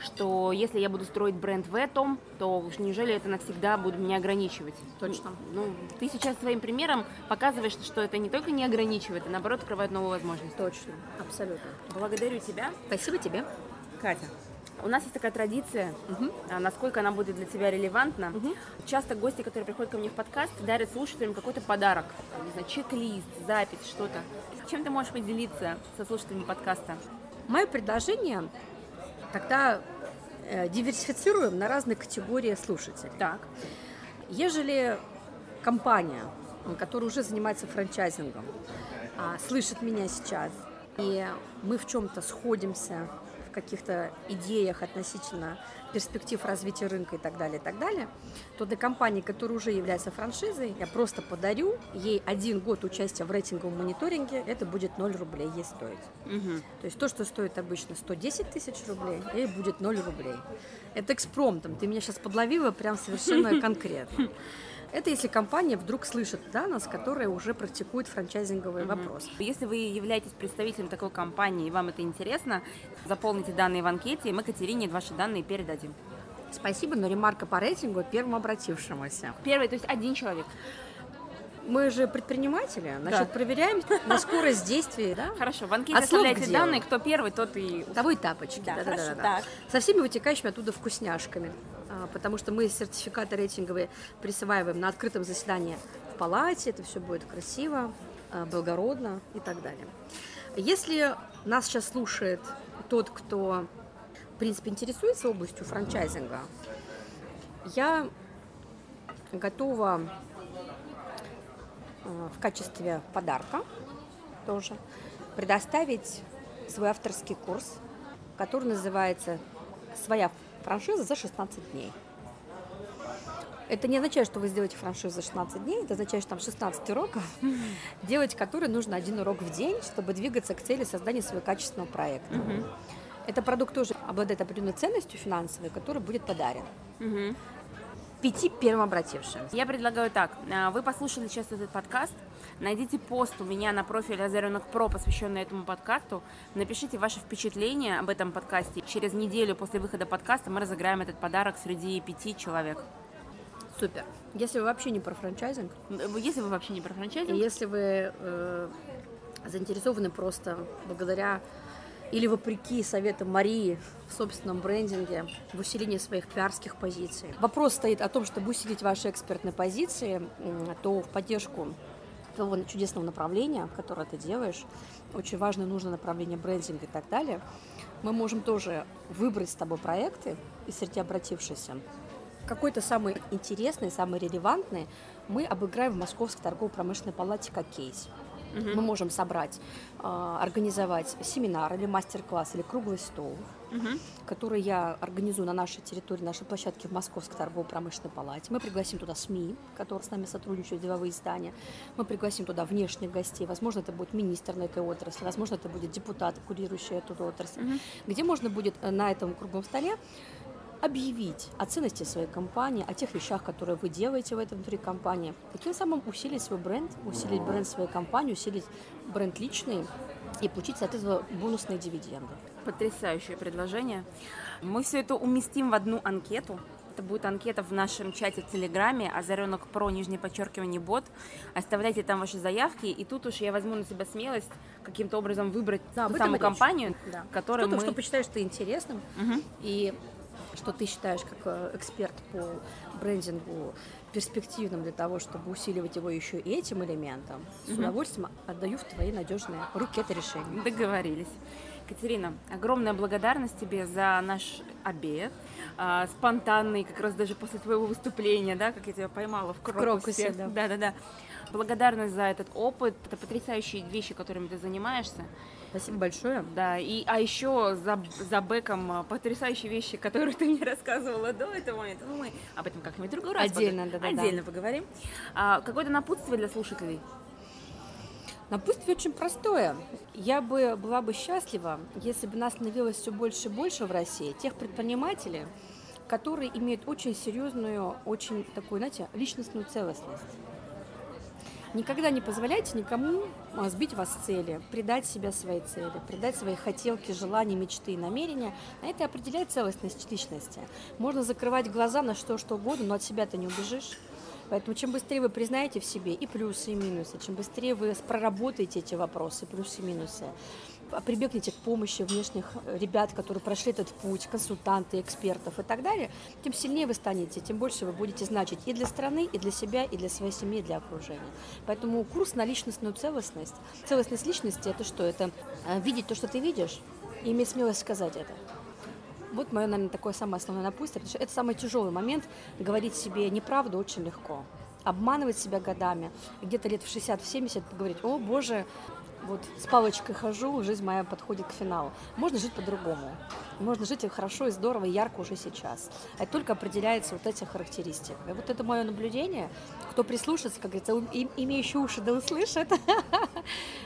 что если я буду строить бренд в этом, то уж неужели это навсегда будет меня ограничивать? Точно. Ну, ты сейчас своим примером показываешь, что это не только не ограничивает, а наоборот открывает новые возможности. Точно, абсолютно. Благодарю тебя. Спасибо тебе. Катя. У нас есть такая традиция, угу. насколько она будет для тебя релевантна. Угу. Часто гости, которые приходят ко мне в подкаст, дарят слушателям какой-то подарок. Не знаю, чек-лист, запись, что-то. Чем ты можешь поделиться со слушателями подкаста? Мое предложение тогда э, диверсифицируем на разные категории слушателей. Так. Ежели компания, которая уже занимается франчайзингом, а, слышит меня сейчас, и мы в чем-то сходимся каких-то идеях относительно перспектив развития рынка и так далее, и так далее, то для компании, которая уже является франшизой, я просто подарю ей один год участия в рейтинговом мониторинге, это будет 0 рублей ей стоить. Угу. То есть то, что стоит обычно 110 тысяч рублей, ей будет 0 рублей. Это экспромтом, ты меня сейчас подловила прям совершенно конкретно. Это если компания вдруг слышит да, нас, которая уже практикует франчайзинговый угу. вопрос. Если вы являетесь представителем такой компании и вам это интересно, заполните данные в анкете, и мы Катерине ваши данные передадим. Спасибо, но ремарка по рейтингу первому обратившемуся. Первый, то есть один человек. Мы же предприниматели, значит, да. проверяем на скорость действия, да? Хорошо, в анкете оставляйте данные, кто первый, тот и... Того и тапочки, да, да, да, да, да. Со всеми вытекающими оттуда вкусняшками. А, потому что мы сертификаты рейтинговые присваиваем на открытом заседании в палате, это все будет красиво, а, благородно и так далее. Если нас сейчас слушает тот, кто, в принципе, интересуется областью франчайзинга, я готова в качестве подарка тоже предоставить свой авторский курс, который называется «Своя франшиза за 16 дней». Это не означает, что вы сделаете франшизу за 16 дней, это означает, что там 16 уроков, делать которые нужно один урок в день, чтобы двигаться к цели создания своего качественного проекта. Это продукт тоже обладает определенной ценностью финансовой, который будет подарен пяти первым обратившимся. Я предлагаю так. А, вы послушали сейчас этот подкаст, найдите пост у меня на профиле Озаренок Про, посвященный этому подкасту, напишите ваши впечатления об этом подкасте. Через неделю после выхода подкаста мы разыграем этот подарок среди пяти человек. Супер. Если вы вообще не про франчайзинг. Если вы вообще не про франчайзинг. Если вы э, заинтересованы просто благодаря или вопреки советам Марии в собственном брендинге, в усилении своих пиарских позиций. Вопрос стоит о том, чтобы усилить ваши экспертные позиции, то в поддержку того чудесного направления, которое ты делаешь, очень важное нужное направление брендинга и так далее, мы можем тоже выбрать с тобой проекты и среди обратившихся. Какой-то самый интересный, самый релевантный мы обыграем в Московской торгово-промышленной палате как кейс. Угу. Мы можем собрать, а, организовать семинар или мастер-класс или круглый стол, угу. который я организую на нашей территории, нашей площадке в Московской торгово-промышленной палате. Мы пригласим туда СМИ, которые с нами сотрудничают, деловые издания. Мы пригласим туда внешних гостей. Возможно, это будет министр на этой отрасли, возможно, это будет депутат, курирующий эту отрасль, угу. где можно будет э, на этом круглом столе объявить о ценности своей компании, о тех вещах, которые вы делаете в этой внутри компании. Таким самым усилить свой бренд, усилить бренд своей компании, усилить бренд личный и получить, соответственно, бонусные дивиденды. Потрясающее предложение. Мы все это уместим в одну анкету. Это будет анкета в нашем чате в Телеграме, Озаренок Про, нижнее подчеркивание, бот. Оставляйте там ваши заявки, и тут уж я возьму на себя смелость каким-то образом выбрать да, ту самую компанию, да. которую Что-то, мы... что посчитаешь ты интересным, угу. и что ты считаешь как э, эксперт по брендингу перспективным для того, чтобы усиливать его еще и этим элементом, с удовольствием отдаю в твои надежные руки это решение. Договорились. Катерина, огромная благодарность тебе за наш обед, а, спонтанный, как раз даже после твоего выступления, да, как я тебя поймала в Крокусе. В Крокусе да. да, да, да. Благодарность за этот опыт, это потрясающие вещи, которыми ты занимаешься. Спасибо большое. Да, и, а еще за, за бэком а, потрясающие вещи, которые ты мне рассказывала до этого момента. Ну, мы об этом как-нибудь другой раз Отдельно, да, да, Отдельно да. поговорим. А, какое-то напутствие для слушателей? Напутствие очень простое. Я бы была бы счастлива, если бы нас становилось все больше и больше в России, тех предпринимателей, которые имеют очень серьезную, очень такую, знаете, личностную целостность. Никогда не позволяйте никому а, сбить вас с цели, предать себя своей цели, предать свои хотелки, желания, мечты и намерения. А это определяет целостность личности. Можно закрывать глаза на что, что угодно, но от себя ты не убежишь. Поэтому чем быстрее вы признаете в себе и плюсы, и минусы, чем быстрее вы проработаете эти вопросы, плюсы и минусы, прибегните к помощи внешних э, ребят, которые прошли этот путь, консультанты, экспертов и так далее, тем сильнее вы станете, тем больше вы будете значить и для страны, и для себя, и для своей семьи, и для окружения. Поэтому курс на личностную целостность. Целостность личности – это что? Это э, видеть то, что ты видишь, и иметь смелость сказать это. Вот мое, наверное, такое самое основное напутствие, потому что это самый тяжелый момент. Говорить себе неправду очень легко обманывать себя годами, где-то лет в 60-70 говорить, о боже, вот с палочкой хожу, жизнь моя подходит к финалу. Можно жить по-другому. Можно жить хорошо и здорово, и ярко уже сейчас. Это только определяется вот этих характеристик. И вот это мое наблюдение. Кто прислушается, как говорится, имеющий уши да услышит.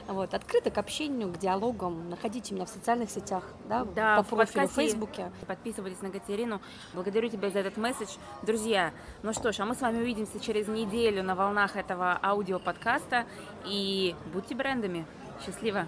Вот, открыто к общению, к диалогам. Находите меня в социальных сетях, да, да по профилю в Фейсбуке. Подписывайтесь на Катерину. Благодарю тебя за этот месседж. Друзья, ну что ж, а мы с вами увидимся через неделю на волнах этого аудиоподкаста. И будьте брендами. Счастливо!